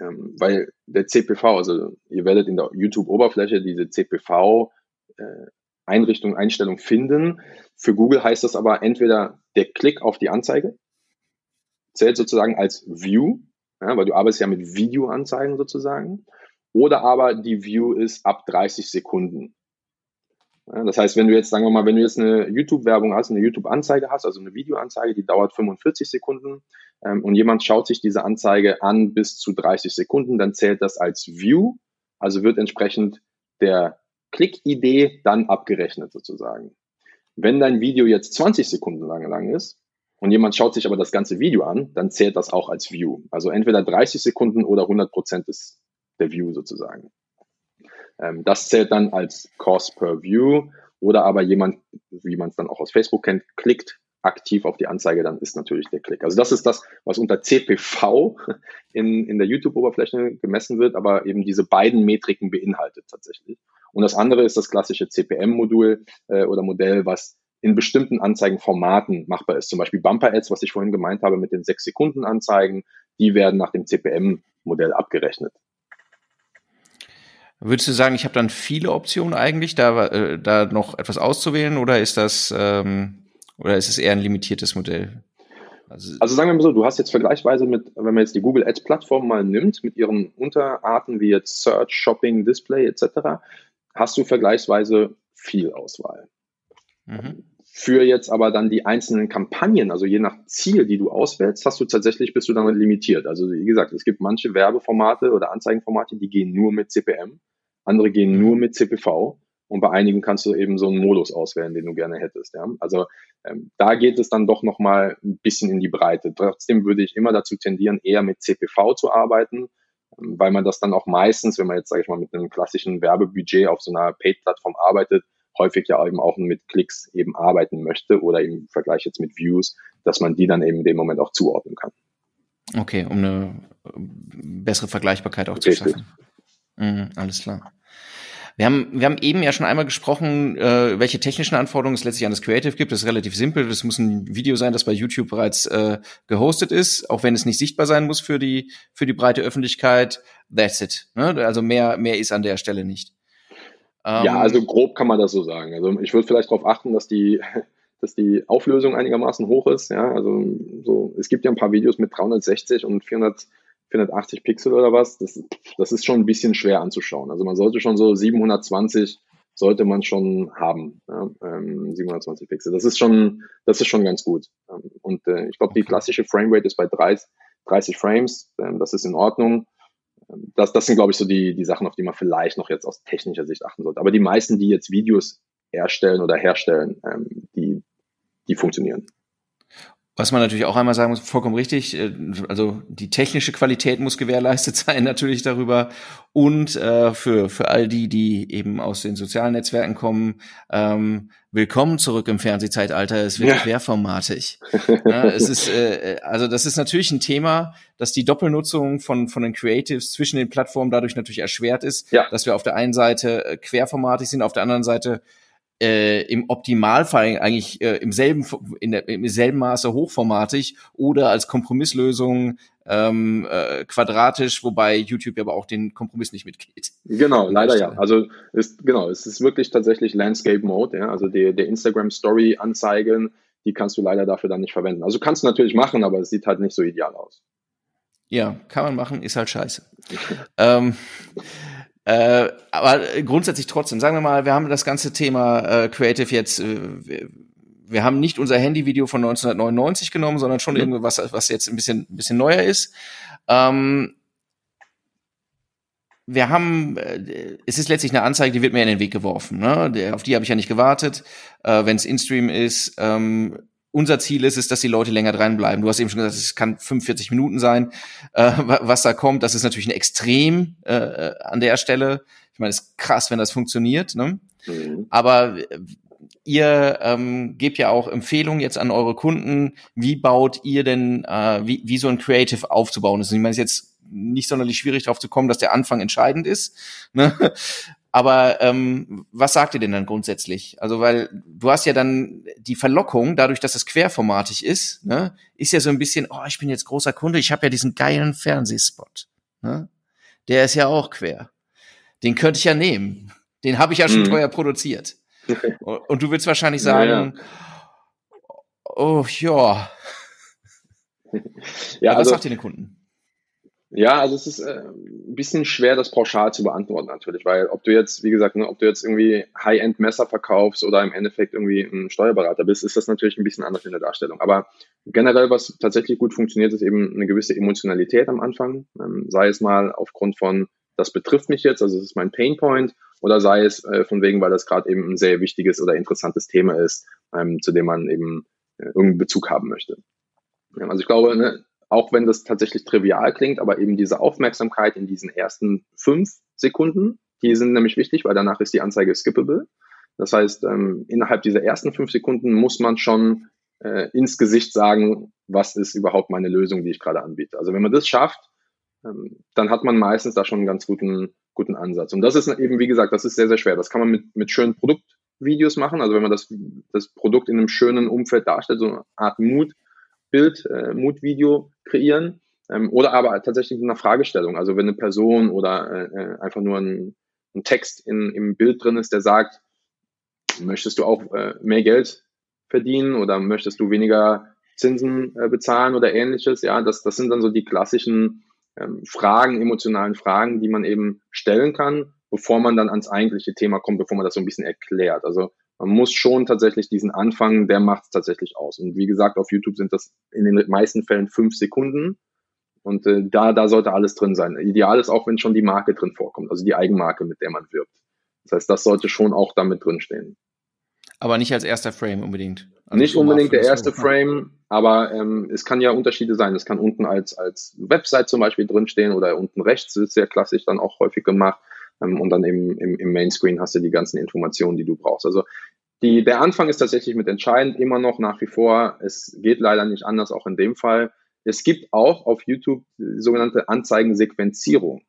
Ähm, weil der CPV, also ihr werdet in der YouTube-Oberfläche diese CPV äh, Einrichtung, Einstellung finden. Für Google heißt das aber entweder der Klick auf die Anzeige zählt sozusagen als View, ja, weil du arbeitest ja mit Videoanzeigen sozusagen. Oder aber die View ist ab 30 Sekunden. Das heißt, wenn du jetzt, sagen wir mal, wenn du jetzt eine YouTube-Werbung hast, eine YouTube-Anzeige hast, also eine Videoanzeige, die dauert 45 Sekunden ähm, und jemand schaut sich diese Anzeige an bis zu 30 Sekunden, dann zählt das als View, also wird entsprechend der Klick-Idee dann abgerechnet sozusagen. Wenn dein Video jetzt 20 Sekunden lang, lang ist und jemand schaut sich aber das ganze Video an, dann zählt das auch als View. Also entweder 30 Sekunden oder 100 Prozent ist der View sozusagen. Ähm, das zählt dann als Cost per View oder aber jemand, wie man es dann auch aus Facebook kennt, klickt aktiv auf die Anzeige, dann ist natürlich der Klick. Also das ist das, was unter CPV in, in der YouTube-Oberfläche gemessen wird, aber eben diese beiden Metriken beinhaltet tatsächlich. Und das andere ist das klassische CPM-Modul äh, oder Modell, was in bestimmten Anzeigenformaten machbar ist. Zum Beispiel Bumper-Ads, was ich vorhin gemeint habe mit den 6-Sekunden-Anzeigen, die werden nach dem CPM-Modell abgerechnet. Würdest du sagen, ich habe dann viele Optionen eigentlich, da, äh, da noch etwas auszuwählen oder ist das ähm, oder ist es eher ein limitiertes Modell? Also, also, sagen wir mal so, du hast jetzt vergleichsweise mit, wenn man jetzt die Google Ads Plattform mal nimmt, mit ihren Unterarten wie jetzt Search, Shopping, Display etc., hast du vergleichsweise viel Auswahl. Mhm. Für jetzt aber dann die einzelnen Kampagnen, also je nach Ziel, die du auswählst, hast du tatsächlich, bist du dann limitiert. Also wie gesagt, es gibt manche Werbeformate oder Anzeigenformate, die gehen nur mit CPM, andere gehen nur mit CPV und bei einigen kannst du eben so einen Modus auswählen, den du gerne hättest. Ja? Also ähm, da geht es dann doch nochmal ein bisschen in die Breite. Trotzdem würde ich immer dazu tendieren, eher mit CPV zu arbeiten, ähm, weil man das dann auch meistens, wenn man jetzt, sage ich mal, mit einem klassischen Werbebudget auf so einer Paid-Plattform arbeitet, häufig ja eben auch mit Klicks eben arbeiten möchte oder im Vergleich jetzt mit Views, dass man die dann eben in dem Moment auch zuordnen kann. Okay, um eine bessere Vergleichbarkeit auch Richtig. zu schaffen. Mhm, alles klar. Wir haben, wir haben eben ja schon einmal gesprochen, äh, welche technischen Anforderungen es letztlich an das Creative gibt. Das ist relativ simpel. Das muss ein Video sein, das bei YouTube bereits äh, gehostet ist, auch wenn es nicht sichtbar sein muss für die, für die breite Öffentlichkeit. That's it. Ne? Also mehr, mehr ist an der Stelle nicht. Ähm, ja, also grob kann man das so sagen. Also ich würde vielleicht darauf achten, dass die, dass die Auflösung einigermaßen hoch ist. Ja, also so, es gibt ja ein paar Videos mit 360 und 400 480 Pixel oder was, das, das ist schon ein bisschen schwer anzuschauen. Also man sollte schon so 720 sollte man schon haben, ja, ähm, 720 Pixel. Das ist schon, das ist schon ganz gut. Ähm, und äh, ich glaube, die klassische Framerate ist bei 30, 30 Frames. Ähm, das ist in Ordnung. Ähm, das, das sind, glaube ich, so die, die Sachen, auf die man vielleicht noch jetzt aus technischer Sicht achten sollte. Aber die meisten, die jetzt Videos erstellen oder herstellen, ähm, die, die funktionieren. Was man natürlich auch einmal sagen muss, vollkommen richtig, äh, also die technische Qualität muss gewährleistet sein natürlich darüber und äh, für, für all die, die eben aus den sozialen Netzwerken kommen, ähm, willkommen zurück im Fernsehzeitalter, es wird ja. querformatig. ja, es ist, äh, also das ist natürlich ein Thema, dass die Doppelnutzung von, von den Creatives zwischen den Plattformen dadurch natürlich erschwert ist, ja. dass wir auf der einen Seite äh, querformatig sind, auf der anderen Seite äh, im Optimalfall eigentlich äh, im selben in der, im selben Maße hochformatig oder als Kompromisslösung ähm, äh, quadratisch, wobei YouTube aber auch den Kompromiss nicht mitgeht. Genau, leider ja. Also ist genau, es ist wirklich tatsächlich Landscape Mode, ja, also der, der Instagram Story Anzeigen, die kannst du leider dafür dann nicht verwenden. Also kannst du natürlich machen, aber es sieht halt nicht so ideal aus. Ja, kann man machen, ist halt scheiße. ähm, äh, aber grundsätzlich trotzdem, sagen wir mal, wir haben das ganze Thema äh, Creative jetzt, äh, wir, haben nicht unser Handyvideo von 1999 genommen, sondern schon mhm. irgendwas, was jetzt ein bisschen, ein bisschen neuer ist. Ähm, wir haben, äh, es ist letztlich eine Anzeige, die wird mir in den Weg geworfen. Ne? Auf die habe ich ja nicht gewartet. Äh, Wenn es InStream ist, ähm, unser Ziel ist es, dass die Leute länger dranbleiben. Du hast eben schon gesagt, es kann 45 Minuten sein, äh, was da kommt. Das ist natürlich ein Extrem äh, äh, an der Stelle. Ich meine, es ist krass, wenn das funktioniert. Ne? Mhm. Aber ihr ähm, gebt ja auch Empfehlungen jetzt an eure Kunden. Wie baut ihr denn, äh, wie, wie so ein Creative aufzubauen ist? Ich meine, es ist jetzt nicht sonderlich schwierig darauf zu kommen, dass der Anfang entscheidend ist. Ne? Aber ähm, was sagt ihr denn dann grundsätzlich? Also, weil du hast ja dann die Verlockung, dadurch, dass es querformatig ist, ne, ist ja so ein bisschen, oh, ich bin jetzt großer Kunde, ich habe ja diesen geilen Fernsehspot. Ne? Der ist ja auch quer. Den könnte ich ja nehmen. Den habe ich ja schon mhm. teuer produziert. Und du willst wahrscheinlich sagen, ja, ja. oh ja. ja was also, sagt ihr den Kunden? Ja, also es ist äh, ein bisschen schwer, das pauschal zu beantworten natürlich, weil ob du jetzt, wie gesagt, ne, ob du jetzt irgendwie High-End-Messer verkaufst oder im Endeffekt irgendwie ein Steuerberater bist, ist das natürlich ein bisschen anders in der Darstellung. Aber generell, was tatsächlich gut funktioniert, ist eben eine gewisse Emotionalität am Anfang, ähm, sei es mal aufgrund von, das betrifft mich jetzt, also es ist mein Painpoint, oder sei es äh, von wegen, weil das gerade eben ein sehr wichtiges oder interessantes Thema ist, ähm, zu dem man eben äh, irgendeinen Bezug haben möchte. Also ich glaube, ne, auch wenn das tatsächlich trivial klingt, aber eben diese Aufmerksamkeit in diesen ersten fünf Sekunden, die sind nämlich wichtig, weil danach ist die Anzeige skippable. Das heißt, ähm, innerhalb dieser ersten fünf Sekunden muss man schon äh, ins Gesicht sagen, was ist überhaupt meine Lösung, die ich gerade anbiete. Also wenn man das schafft, ähm, dann hat man meistens da schon einen ganz guten, guten Ansatz. Und das ist eben, wie gesagt, das ist sehr, sehr schwer. Das kann man mit, mit schönen Produktvideos machen. Also wenn man das, das Produkt in einem schönen Umfeld darstellt, so eine Art Mut, Bild, äh, Mutvideo kreieren. Ähm, oder aber tatsächlich mit einer Fragestellung. Also wenn eine Person oder äh, äh, einfach nur ein, ein Text in, im Bild drin ist, der sagt, möchtest du auch äh, mehr Geld verdienen oder möchtest du weniger Zinsen äh, bezahlen oder ähnliches? Ja, das, das sind dann so die klassischen ähm, Fragen, emotionalen Fragen, die man eben stellen kann, bevor man dann ans eigentliche Thema kommt, bevor man das so ein bisschen erklärt. Also man muss schon tatsächlich diesen Anfang, der macht es tatsächlich aus. Und wie gesagt, auf YouTube sind das in den meisten Fällen fünf Sekunden. Und äh, da, da sollte alles drin sein. Ideal ist auch, wenn schon die Marke drin vorkommt, also die Eigenmarke, mit der man wirbt. Das heißt, das sollte schon auch damit drin stehen. Aber nicht als erster Frame unbedingt. Also nicht unbedingt der erste Frame, aber ähm, es kann ja Unterschiede sein. Es kann unten als, als Website zum Beispiel drinstehen oder unten rechts, das ist sehr klassisch dann auch häufig gemacht. Ähm, und dann eben im, im Mainscreen hast du die ganzen Informationen, die du brauchst. Also die, der Anfang ist tatsächlich mit entscheidend, immer noch nach wie vor. Es geht leider nicht anders, auch in dem Fall. Es gibt auch auf YouTube sogenannte Anzeigensequenzierung.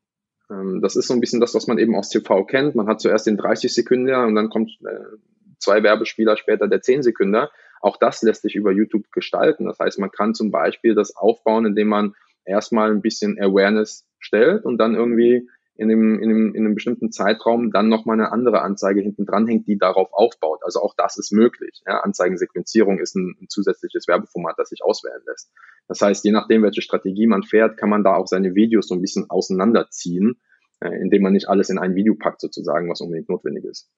Ähm, das ist so ein bisschen das, was man eben aus TV kennt. Man hat zuerst den 30 Sekunden und dann kommt äh, zwei Werbespieler später der 10 Sekunden. Auch das lässt sich über YouTube gestalten. Das heißt, man kann zum Beispiel das aufbauen, indem man erstmal ein bisschen Awareness stellt und dann irgendwie in einem, in einem, in einem bestimmten Zeitraum dann nochmal eine andere Anzeige hinten dran hängt, die darauf aufbaut. Also auch das ist möglich. Ja, Anzeigensequenzierung ist ein, ein zusätzliches Werbeformat, das sich auswählen lässt. Das heißt, je nachdem, welche Strategie man fährt, kann man da auch seine Videos so ein bisschen auseinanderziehen, äh, indem man nicht alles in ein Video packt sozusagen, was unbedingt notwendig ist.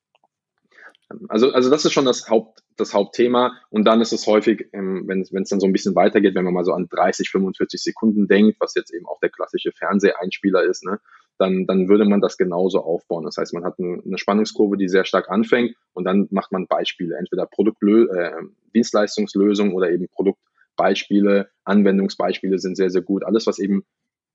Also, also das ist schon das, Haupt, das Hauptthema. Und dann ist es häufig, ähm, wenn es dann so ein bisschen weitergeht, wenn man mal so an 30, 45 Sekunden denkt, was jetzt eben auch der klassische Fernseheinspieler ist, ne, dann, dann würde man das genauso aufbauen. Das heißt, man hat eine, Spannungskurve, die sehr stark anfängt und dann macht man Beispiele, entweder Produktlö äh, Dienstleistungslösungen oder eben Produktbeispiele, Anwendungsbeispiele sind sehr, sehr gut. Alles, was eben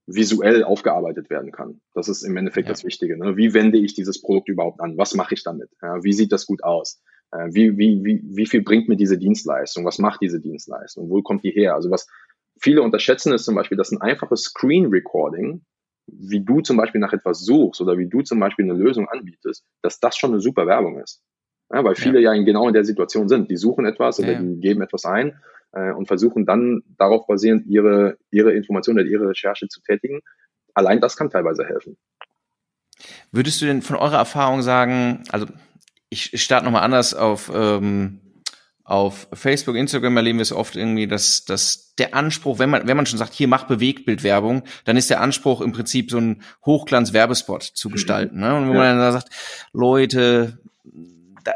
visuell aufgearbeitet werden kann. Das ist im Endeffekt ja. das Wichtige. Ne? Wie wende ich dieses Produkt überhaupt an? Was mache ich damit? Ja, wie sieht das gut aus? Äh, wie, wie, wie, wie viel bringt mir diese Dienstleistung? Was macht diese Dienstleistung? Wo kommt die her? Also was viele unterschätzen ist zum Beispiel, dass ein einfaches Screen Recording, wie du zum Beispiel nach etwas suchst oder wie du zum Beispiel eine Lösung anbietest, dass das schon eine super Werbung ist. Ja, weil viele ja. ja genau in der Situation sind. Die suchen etwas oder die geben etwas ein äh, und versuchen dann darauf basierend ihre, ihre Informationen oder ihre Recherche zu tätigen. Allein das kann teilweise helfen. Würdest du denn von eurer Erfahrung sagen, also ich starte nochmal anders auf, ähm, auf Facebook, Instagram erleben wir es oft irgendwie, dass, dass der Anspruch, wenn man, wenn man schon sagt, hier mach Bewegtbildwerbung, dann ist der Anspruch im Prinzip so ein Hochglanz-Werbespot zu mhm. gestalten. Ne? Und wenn ja. man dann sagt, Leute, da,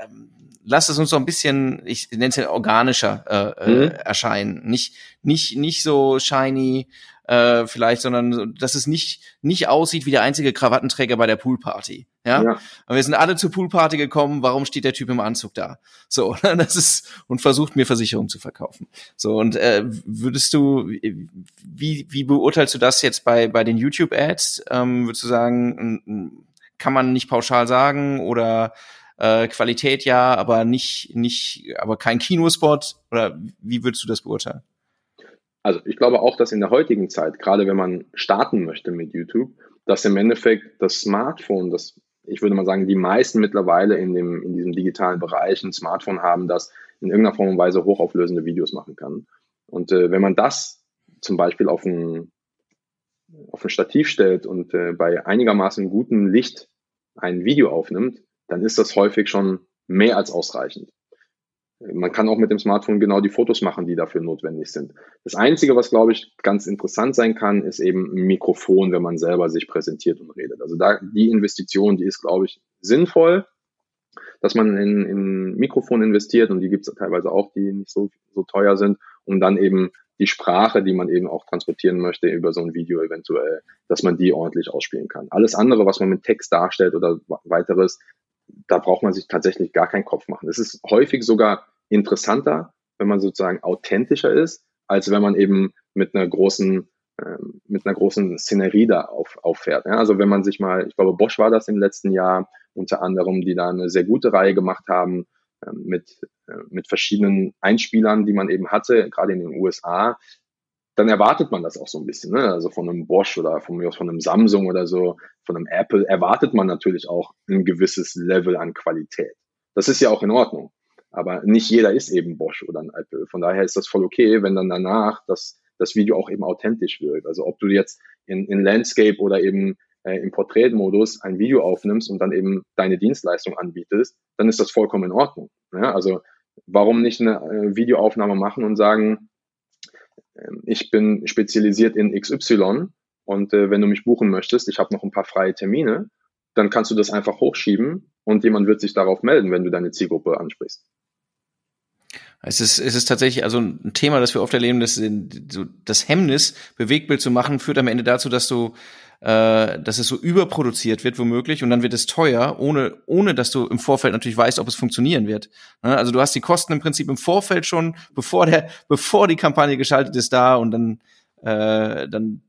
lasst es uns so ein bisschen, ich nenne es ja organischer äh, äh, mhm. erscheinen. Nicht, nicht, nicht so shiny äh, vielleicht, sondern dass es nicht, nicht aussieht wie der einzige Krawattenträger bei der Poolparty. Ja? ja. Und wir sind alle zur Poolparty gekommen, warum steht der Typ im Anzug da? So, das ist, und versucht mir Versicherung zu verkaufen. So, und äh, würdest du, wie, wie beurteilst du das jetzt bei, bei den YouTube-Ads? Ähm, würdest du sagen, kann man nicht pauschal sagen oder äh, Qualität ja, aber nicht, nicht, aber kein Kinospot? Oder wie würdest du das beurteilen? Also ich glaube auch, dass in der heutigen Zeit, gerade wenn man starten möchte mit YouTube, dass im Endeffekt das Smartphone, das ich würde mal sagen, die meisten mittlerweile in, dem, in diesem digitalen Bereich ein Smartphone haben, das in irgendeiner Form und Weise hochauflösende Videos machen kann. Und äh, wenn man das zum Beispiel auf ein, auf ein Stativ stellt und äh, bei einigermaßen gutem Licht ein Video aufnimmt, dann ist das häufig schon mehr als ausreichend. Man kann auch mit dem Smartphone genau die Fotos machen, die dafür notwendig sind. Das Einzige, was, glaube ich, ganz interessant sein kann, ist eben ein Mikrofon, wenn man selber sich präsentiert und redet. Also da die Investition, die ist, glaube ich, sinnvoll, dass man in, in Mikrofon investiert und die gibt es teilweise auch, die nicht so, so teuer sind, um dann eben die Sprache, die man eben auch transportieren möchte über so ein Video eventuell, dass man die ordentlich ausspielen kann. Alles andere, was man mit Text darstellt oder weiteres, da braucht man sich tatsächlich gar keinen Kopf machen. Es ist häufig sogar interessanter, wenn man sozusagen authentischer ist, als wenn man eben mit einer großen ähm, mit einer großen Szenerie da auf, auffährt. Ja, also wenn man sich mal, ich glaube, Bosch war das im letzten Jahr unter anderem, die da eine sehr gute Reihe gemacht haben ähm, mit, äh, mit verschiedenen Einspielern, die man eben hatte, gerade in den USA, dann erwartet man das auch so ein bisschen. Ne? Also von einem Bosch oder von, von einem Samsung oder so, von einem Apple erwartet man natürlich auch ein gewisses Level an Qualität. Das ist ja auch in Ordnung. Aber nicht jeder ist eben Bosch oder ein Apple. Von daher ist das voll okay, wenn dann danach das, das Video auch eben authentisch wird. Also ob du jetzt in, in Landscape oder eben äh, im Porträtmodus ein Video aufnimmst und dann eben deine Dienstleistung anbietest, dann ist das vollkommen in Ordnung. Ja? Also warum nicht eine äh, Videoaufnahme machen und sagen, ich bin spezialisiert in XY und äh, wenn du mich buchen möchtest, ich habe noch ein paar freie Termine, dann kannst du das einfach hochschieben und jemand wird sich darauf melden, wenn du deine Zielgruppe ansprichst. Es ist, es ist tatsächlich also ein Thema, das wir oft erleben, dass das Hemmnis, Bewegtbild zu machen, führt am Ende dazu, dass du äh, dass es so überproduziert wird, womöglich, und dann wird es teuer, ohne, ohne dass du im Vorfeld natürlich weißt, ob es funktionieren wird. Ne? Also du hast die Kosten im Prinzip im Vorfeld schon, bevor der, bevor die Kampagne geschaltet ist, da und dann, äh, dann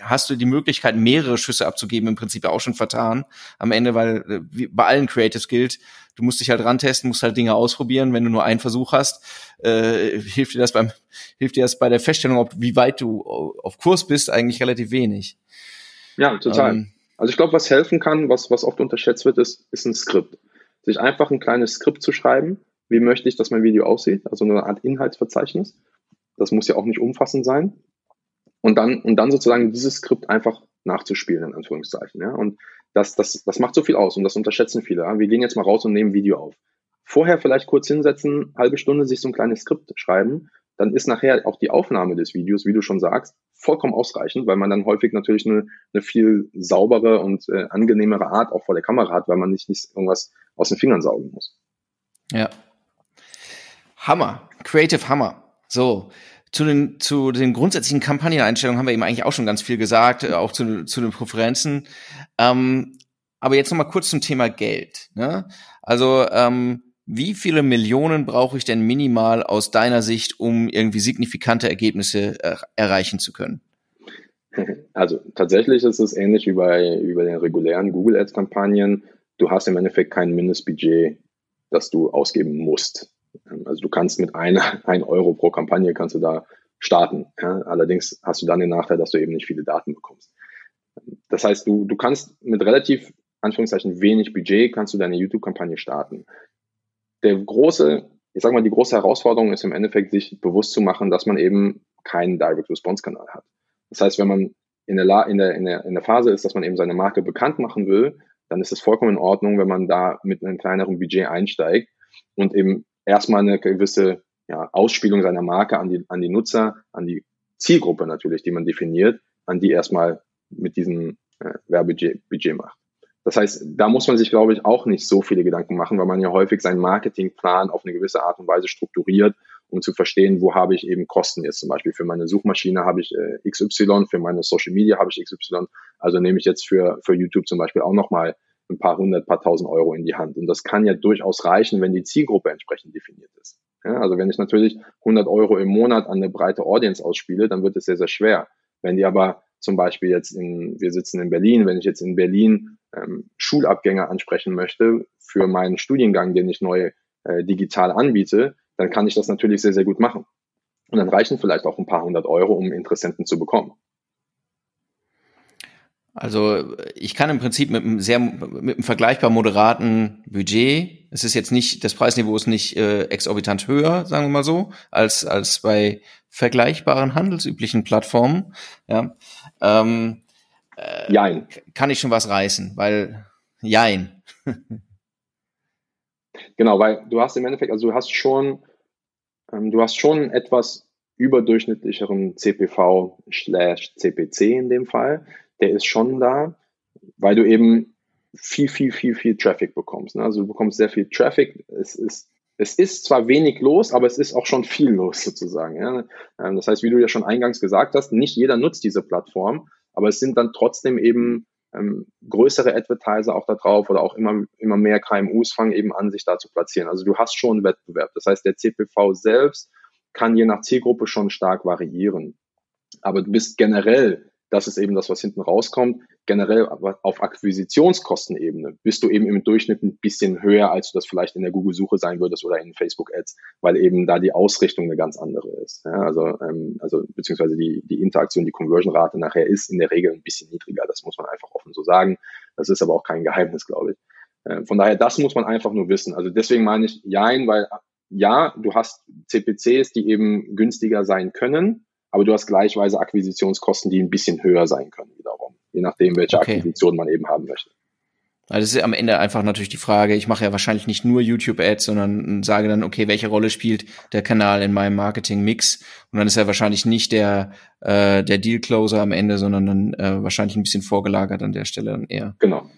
hast du die Möglichkeit, mehrere Schüsse abzugeben, im Prinzip auch schon vertan am Ende, weil äh, wie bei allen Creatives gilt, du musst dich halt rantesten, musst halt Dinge ausprobieren. Wenn du nur einen Versuch hast, äh, hilft dir das beim, hilft dir das bei der Feststellung, ob wie weit du auf Kurs bist, eigentlich relativ wenig. Ja, total. Ähm, also ich glaube, was helfen kann, was, was oft unterschätzt wird, ist, ist ein Skript. Sich einfach ein kleines Skript zu schreiben. Wie möchte ich, dass mein Video aussieht? Also eine Art Inhaltsverzeichnis. Das muss ja auch nicht umfassend sein. Und dann, und dann sozusagen dieses Skript einfach nachzuspielen, in Anführungszeichen. Ja? Und das, das, das macht so viel aus und das unterschätzen viele. Ja? Wir gehen jetzt mal raus und nehmen Video auf. Vorher vielleicht kurz hinsetzen, halbe Stunde sich so ein kleines Skript schreiben, dann ist nachher auch die Aufnahme des Videos, wie du schon sagst, vollkommen ausreichend, weil man dann häufig natürlich eine, eine viel saubere und äh, angenehmere Art auch vor der Kamera hat, weil man nicht, nicht irgendwas aus den Fingern saugen muss. Ja. Hammer. Creative Hammer. So. Zu den, zu den grundsätzlichen Kampagneneinstellungen haben wir eben eigentlich auch schon ganz viel gesagt, äh, auch zu, zu den Präferenzen. Ähm, aber jetzt nochmal kurz zum Thema Geld. Ne? Also ähm, wie viele Millionen brauche ich denn minimal aus deiner Sicht, um irgendwie signifikante Ergebnisse er erreichen zu können? Also tatsächlich ist es ähnlich wie bei, bei den regulären Google Ads Kampagnen. Du hast im Endeffekt kein Mindestbudget, das du ausgeben musst. Also du kannst mit einer, ein Euro pro Kampagne kannst du da starten. Ja? Allerdings hast du dann den Nachteil, dass du eben nicht viele Daten bekommst. Das heißt, du, du kannst mit relativ Anführungszeichen wenig Budget kannst du deine YouTube-Kampagne starten der große, ich sag mal, die große Herausforderung ist im Endeffekt, sich bewusst zu machen, dass man eben keinen Direct-Response-Kanal hat. Das heißt, wenn man in, der, in, der, in der Phase ist, dass man eben seine Marke bekannt machen will, dann ist es vollkommen in Ordnung, wenn man da mit einem kleineren Budget einsteigt und eben erstmal eine gewisse ja, Ausspielung seiner Marke an die, an die Nutzer, an die Zielgruppe natürlich, die man definiert, an die erstmal mit diesem äh, Werbebudget Budget macht. Das heißt, da muss man sich, glaube ich, auch nicht so viele Gedanken machen, weil man ja häufig seinen Marketingplan auf eine gewisse Art und Weise strukturiert, um zu verstehen, wo habe ich eben Kosten jetzt. Zum Beispiel für meine Suchmaschine habe ich äh, XY, für meine Social Media habe ich XY. Also nehme ich jetzt für, für YouTube zum Beispiel auch nochmal ein paar hundert, paar tausend Euro in die Hand. Und das kann ja durchaus reichen, wenn die Zielgruppe entsprechend definiert ist. Ja, also wenn ich natürlich 100 Euro im Monat an eine breite Audience ausspiele, dann wird es sehr, sehr schwer. Wenn die aber zum Beispiel jetzt in, wir sitzen in Berlin, wenn ich jetzt in Berlin ähm, Schulabgänger ansprechen möchte für meinen Studiengang, den ich neu äh, digital anbiete, dann kann ich das natürlich sehr, sehr gut machen. Und dann reichen vielleicht auch ein paar hundert Euro, um Interessenten zu bekommen. Also ich kann im Prinzip mit einem sehr mit einem vergleichbar moderaten Budget, es ist jetzt nicht das Preisniveau ist nicht äh, exorbitant höher, sagen wir mal so, als als bei vergleichbaren handelsüblichen Plattformen. Ja, ähm, äh, jein. kann ich schon was reißen, weil jein. genau, weil du hast im Endeffekt, also du hast schon, ähm, du hast schon etwas überdurchschnittlicheren CPV slash CPC in dem Fall. Der ist schon da, weil du eben viel, viel, viel, viel Traffic bekommst. Ne? Also du bekommst sehr viel Traffic. Es ist, es ist zwar wenig los, aber es ist auch schon viel los sozusagen. Ja? Ähm, das heißt, wie du ja schon eingangs gesagt hast, nicht jeder nutzt diese Plattform. Aber es sind dann trotzdem eben ähm, größere Advertiser auch da drauf oder auch immer, immer mehr KMUs fangen eben an, sich da zu platzieren. Also du hast schon Wettbewerb. Das heißt, der CPV selbst kann je nach Zielgruppe schon stark variieren. Aber du bist generell das ist eben das, was hinten rauskommt. Generell auf Akquisitionskostenebene bist du eben im Durchschnitt ein bisschen höher, als du das vielleicht in der Google-Suche sein würdest oder in Facebook-Ads, weil eben da die Ausrichtung eine ganz andere ist. Ja, also, ähm, also beziehungsweise die, die Interaktion, die Conversion-Rate nachher ist in der Regel ein bisschen niedriger. Das muss man einfach offen so sagen. Das ist aber auch kein Geheimnis, glaube ich. Äh, von daher, das muss man einfach nur wissen. Also deswegen meine ich Jein, weil ja, du hast CPCs, die eben günstiger sein können, aber du hast gleichweise Akquisitionskosten, die ein bisschen höher sein können wiederum, je nachdem, welche okay. Akquisition man eben haben möchte. Also das ist am Ende einfach natürlich die Frage, ich mache ja wahrscheinlich nicht nur YouTube-Ads, sondern sage dann, okay, welche Rolle spielt der Kanal in meinem Marketing-Mix? Und dann ist er wahrscheinlich nicht der, äh, der Deal-Closer am Ende, sondern dann äh, wahrscheinlich ein bisschen vorgelagert an der Stelle dann eher. Genau.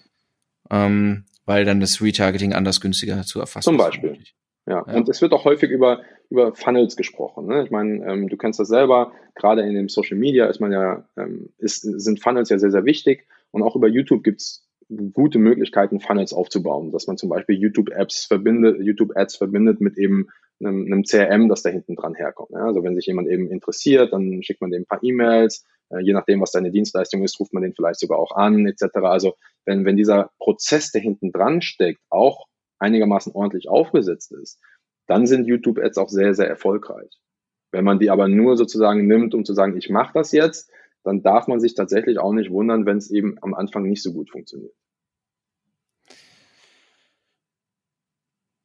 Ähm, weil dann das Retargeting anders günstiger zu erfassen Zum Beispiel. Ist ja. ja. und es wird auch häufig über, über Funnels gesprochen. Ne? Ich meine, ähm, du kennst das selber, gerade in dem Social Media ist man ja, ähm, ist, sind Funnels ja sehr, sehr wichtig. Und auch über YouTube gibt's gute Möglichkeiten, Funnels aufzubauen, dass man zum Beispiel YouTube-Apps verbindet, YouTube-Ads verbindet mit eben einem, einem CRM, das da hinten dran herkommt. Ja? Also wenn sich jemand eben interessiert, dann schickt man dem ein paar E-Mails, Äh, je nachdem, was deine Dienstleistung ist, ruft man den vielleicht sogar auch an, etc. Also wenn, wenn dieser Prozess, der hinten dran steckt, auch einigermaßen ordentlich aufgesetzt ist, dann sind YouTube-Ads auch sehr, sehr erfolgreich. Wenn man die aber nur sozusagen nimmt, um zu sagen, ich mache das jetzt, dann darf man sich tatsächlich auch nicht wundern, wenn es eben am Anfang nicht so gut funktioniert.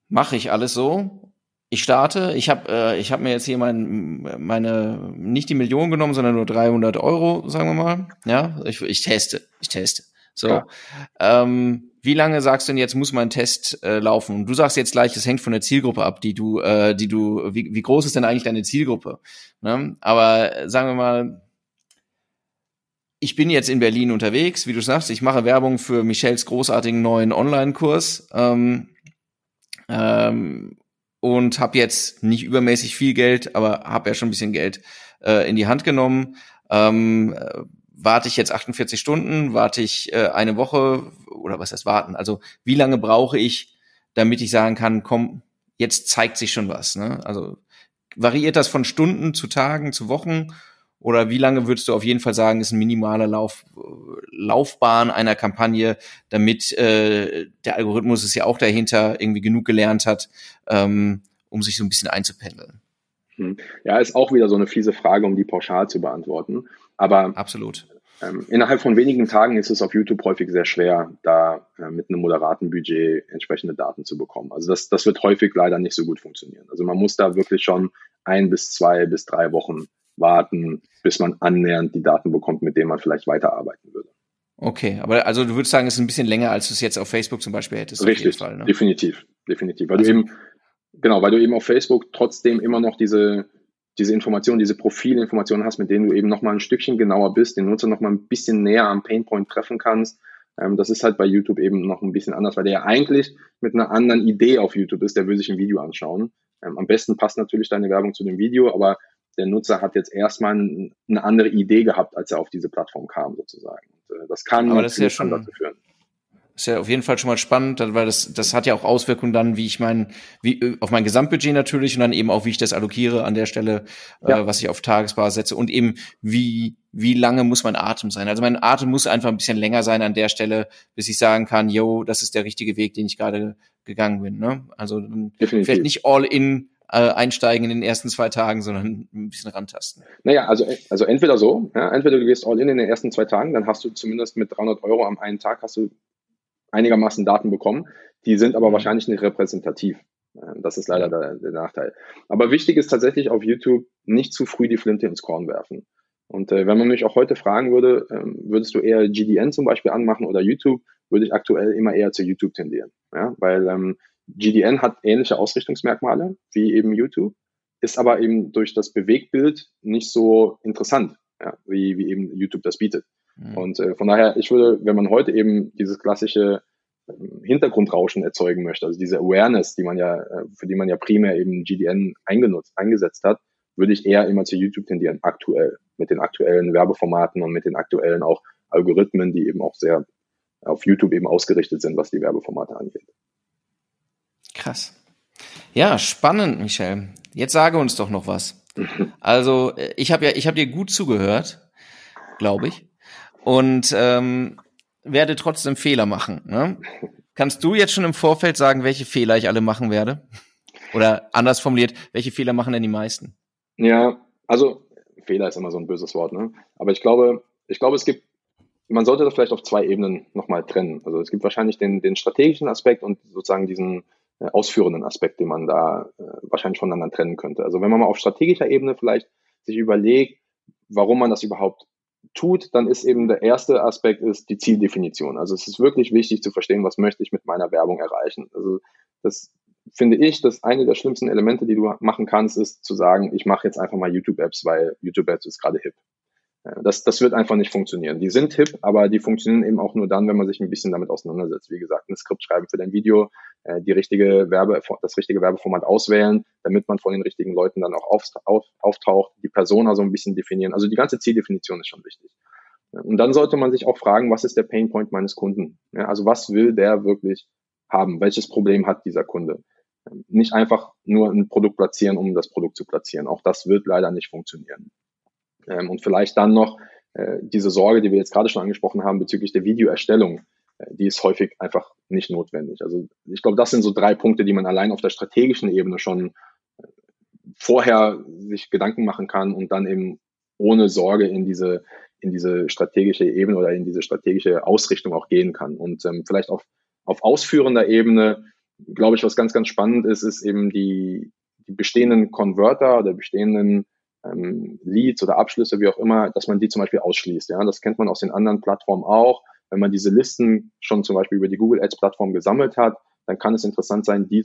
Mache ich alles so. Ich starte. Ich habe äh, ich hab mir jetzt hier mein, meine nicht die Million genommen, sondern nur 300 Euro, sagen wir mal. Ja, ich, ich teste. Ich teste. So. Ähm, wie lange sagst du denn jetzt muss mein Test äh, laufen? Und du sagst jetzt gleich, es hängt von der Zielgruppe ab, die du, äh, die du, wie, wie groß ist denn eigentlich deine Zielgruppe? Ne? Aber äh, sagen wir mal, ich bin jetzt in Berlin unterwegs, wie du sagst, ich mache Werbung für Michels großartigen neuen Online-Kurs. Ähm, ähm, und habe jetzt nicht übermäßig viel Geld, aber habe ja schon ein bisschen Geld äh, in die Hand genommen. Ähm, äh, warte ich jetzt 48 Stunden, warte ich äh, eine Woche oder was heißt warten? Also wie lange brauche ich, damit ich sagen kann, komm, jetzt zeigt sich schon was. Ne? Also variiert das von Stunden zu Tagen zu Wochen oder wie lange würdest du auf jeden Fall sagen, ist ein minimaler Lauf, Laufbahn einer Kampagne, damit äh, der Algorithmus ist ja auch dahinter irgendwie genug gelernt hat, ähm, um sich so ein bisschen einzupendeln? Hm. Ja, ist auch wieder so eine fiese Frage, um die pauschal zu beantworten. Aber absolut. Ähm, innerhalb von wenigen Tagen ist es auf YouTube häufig sehr schwer, da äh, mit einem moderaten Budget entsprechende Daten zu bekommen. Also das, das wird häufig leider nicht so gut funktionieren. Also man muss da wirklich schon ein bis zwei bis drei Wochen warten, bis man annähernd die Daten bekommt, mit denen man vielleicht weiterarbeiten würde. Okay, aber also du würdest sagen, es ist ein bisschen länger, als du es jetzt auf Facebook zum Beispiel hättest. Richtig, Fall, ne? definitiv, definitiv. Weil also, du eben, genau, weil du eben auf Facebook trotzdem immer noch diese, diese Informationen, diese Profilinformationen hast, mit denen du eben nochmal ein Stückchen genauer bist, den Nutzer nochmal ein bisschen näher am Painpoint treffen kannst. Ähm, das ist halt bei YouTube eben noch ein bisschen anders, weil der ja eigentlich mit einer anderen Idee auf YouTube ist, der will sich ein Video anschauen. Ähm, am besten passt natürlich deine Werbung zu dem Video, aber der Nutzer hat jetzt erstmal eine andere Idee gehabt, als er auf diese Plattform kam, sozusagen. Und, äh, das kann Aber das ist ja schon, dazu führen. Ist ja auf jeden Fall schon mal spannend, weil das, das hat ja auch Auswirkungen dann, wie ich mein, wie, äh, auf mein Gesamtbudget natürlich und dann eben auch, wie ich das allokiere an der Stelle, äh, ja. äh, was ich auf Tagesbasis setze und eben, wie, wie lange muss mein Atem sein? Also mein Atem muss einfach ein bisschen länger sein an der Stelle, bis ich sagen kann, yo, das ist der richtige Weg, den ich gerade gegangen bin. Ne? Also Definitiv. vielleicht nicht all in äh, einsteigen in den ersten zwei Tagen, sondern ein bisschen rantasten. Naja, also, also entweder so, ja, entweder du gehst all in in den ersten zwei Tagen, dann hast du zumindest mit 300 Euro am einen Tag hast du einigermaßen Daten bekommen. Die sind aber mhm. wahrscheinlich nicht repräsentativ. Das ist leider der, der, Nachteil. Aber wichtig ist tatsächlich auf YouTube nicht zu früh die Flinte ins Korn werfen. Und äh, wenn man mich auch heute fragen würde, ähm, würdest du eher GDN zum Beispiel anmachen oder YouTube, würde ich aktuell immer eher zu YouTube tendieren. Ja? Weil ähm, GDN hat ähnliche Ausrichtungsmerkmale wie eben YouTube, ist aber eben durch das Bewegtbild nicht so interessant, ja, wie, wie eben YouTube das bietet. Mhm. Und äh, von daher, ich würde, wenn man heute eben dieses klassische ähm, Hintergrundrauschen erzeugen möchte, also diese Awareness, die man ja, äh, für die man ja primär eben GDN eingenutzt, eingesetzt hat, würde ich eher immer zu YouTube tendieren, aktuell, mit den aktuellen Werbeformaten und mit den aktuellen auch Algorithmen, die eben auch sehr auf YouTube eben ausgerichtet sind, was die Werbeformate angeht. Krass. Ja, spannend, Michel. Jetzt sage uns doch noch was. Also, ich habe ja, ich habe dir gut zugehört, glaube ich, und ähm, werde trotzdem Fehler machen. Ne? Kannst du jetzt schon im Vorfeld sagen, welche Fehler ich alle machen werde? Oder anders formuliert, welche Fehler machen denn die meisten? Ja, also Fehler ist immer so ein böses Wort, ne? Aber ich glaube, ich glaube, es gibt, man sollte das vielleicht auf zwei Ebenen nochmal trennen. Also es gibt wahrscheinlich den, den strategischen Aspekt und sozusagen diesen äh, ausführenden Aspekt, den man da äh, wahrscheinlich voneinander trennen könnte. Also wenn man mal auf strategischer Ebene vielleicht sich überlegt, warum man das überhaupt tut, dann ist eben der erste Aspekt ist die Zieldefinition. Also es ist wirklich wichtig zu verstehen, was möchte ich mit meiner Werbung erreichen. Also das finde ich, dass eine der schlimmsten Elemente, die du machen kannst, ist zu sagen, ich mache jetzt einfach mal YouTube-Apps, weil YouTube-Apps ist gerade hip. Das, das wird einfach nicht funktionieren. Die sind hip, aber die funktionieren eben auch nur dann, wenn man sich ein bisschen damit auseinandersetzt. Wie gesagt, ein Skript schreiben für dein Video, äh, die richtige Werbe, das richtige Werbeformat auswählen, damit man von den richtigen Leuten dann auch auf, auf, auftaucht, die Persona so ein bisschen definieren. Also die ganze Zieldefinition ist schon wichtig. Und dann sollte man sich auch fragen, was ist der Painpoint meines Kunden? Ja, also was will der wirklich haben? Welches Problem hat dieser Kunde? Nicht einfach nur ein Produkt platzieren, um das Produkt zu platzieren. Auch das wird leider nicht funktionieren. Ähm, und vielleicht dann noch äh, diese Sorge, die wir jetzt gerade schon angesprochen haben bezüglich der Videoerstellung, äh, die ist häufig einfach nicht notwendig. Also ich glaube, das sind so drei Punkte, die man allein auf der strategischen Ebene schon äh, vorher sich Gedanken machen kann und dann eben ohne Sorge in diese in diese strategische Ebene oder in diese strategische Ausrichtung auch gehen kann. Und ähm, vielleicht auf, auf ausführender Ebene, glaube ich, was ganz, ganz spannend ist, ist eben die, die bestehenden Converter oder bestehenden ähm, Leads oder Abschlüsse, wie auch immer, dass man die zum Beispiel ausschließt. Ja, das kennt man aus den anderen Plattformen auch. Wenn man diese Listen schon zum Beispiel über die Google Ads Plattform gesammelt hat, dann kann es interessant sein, die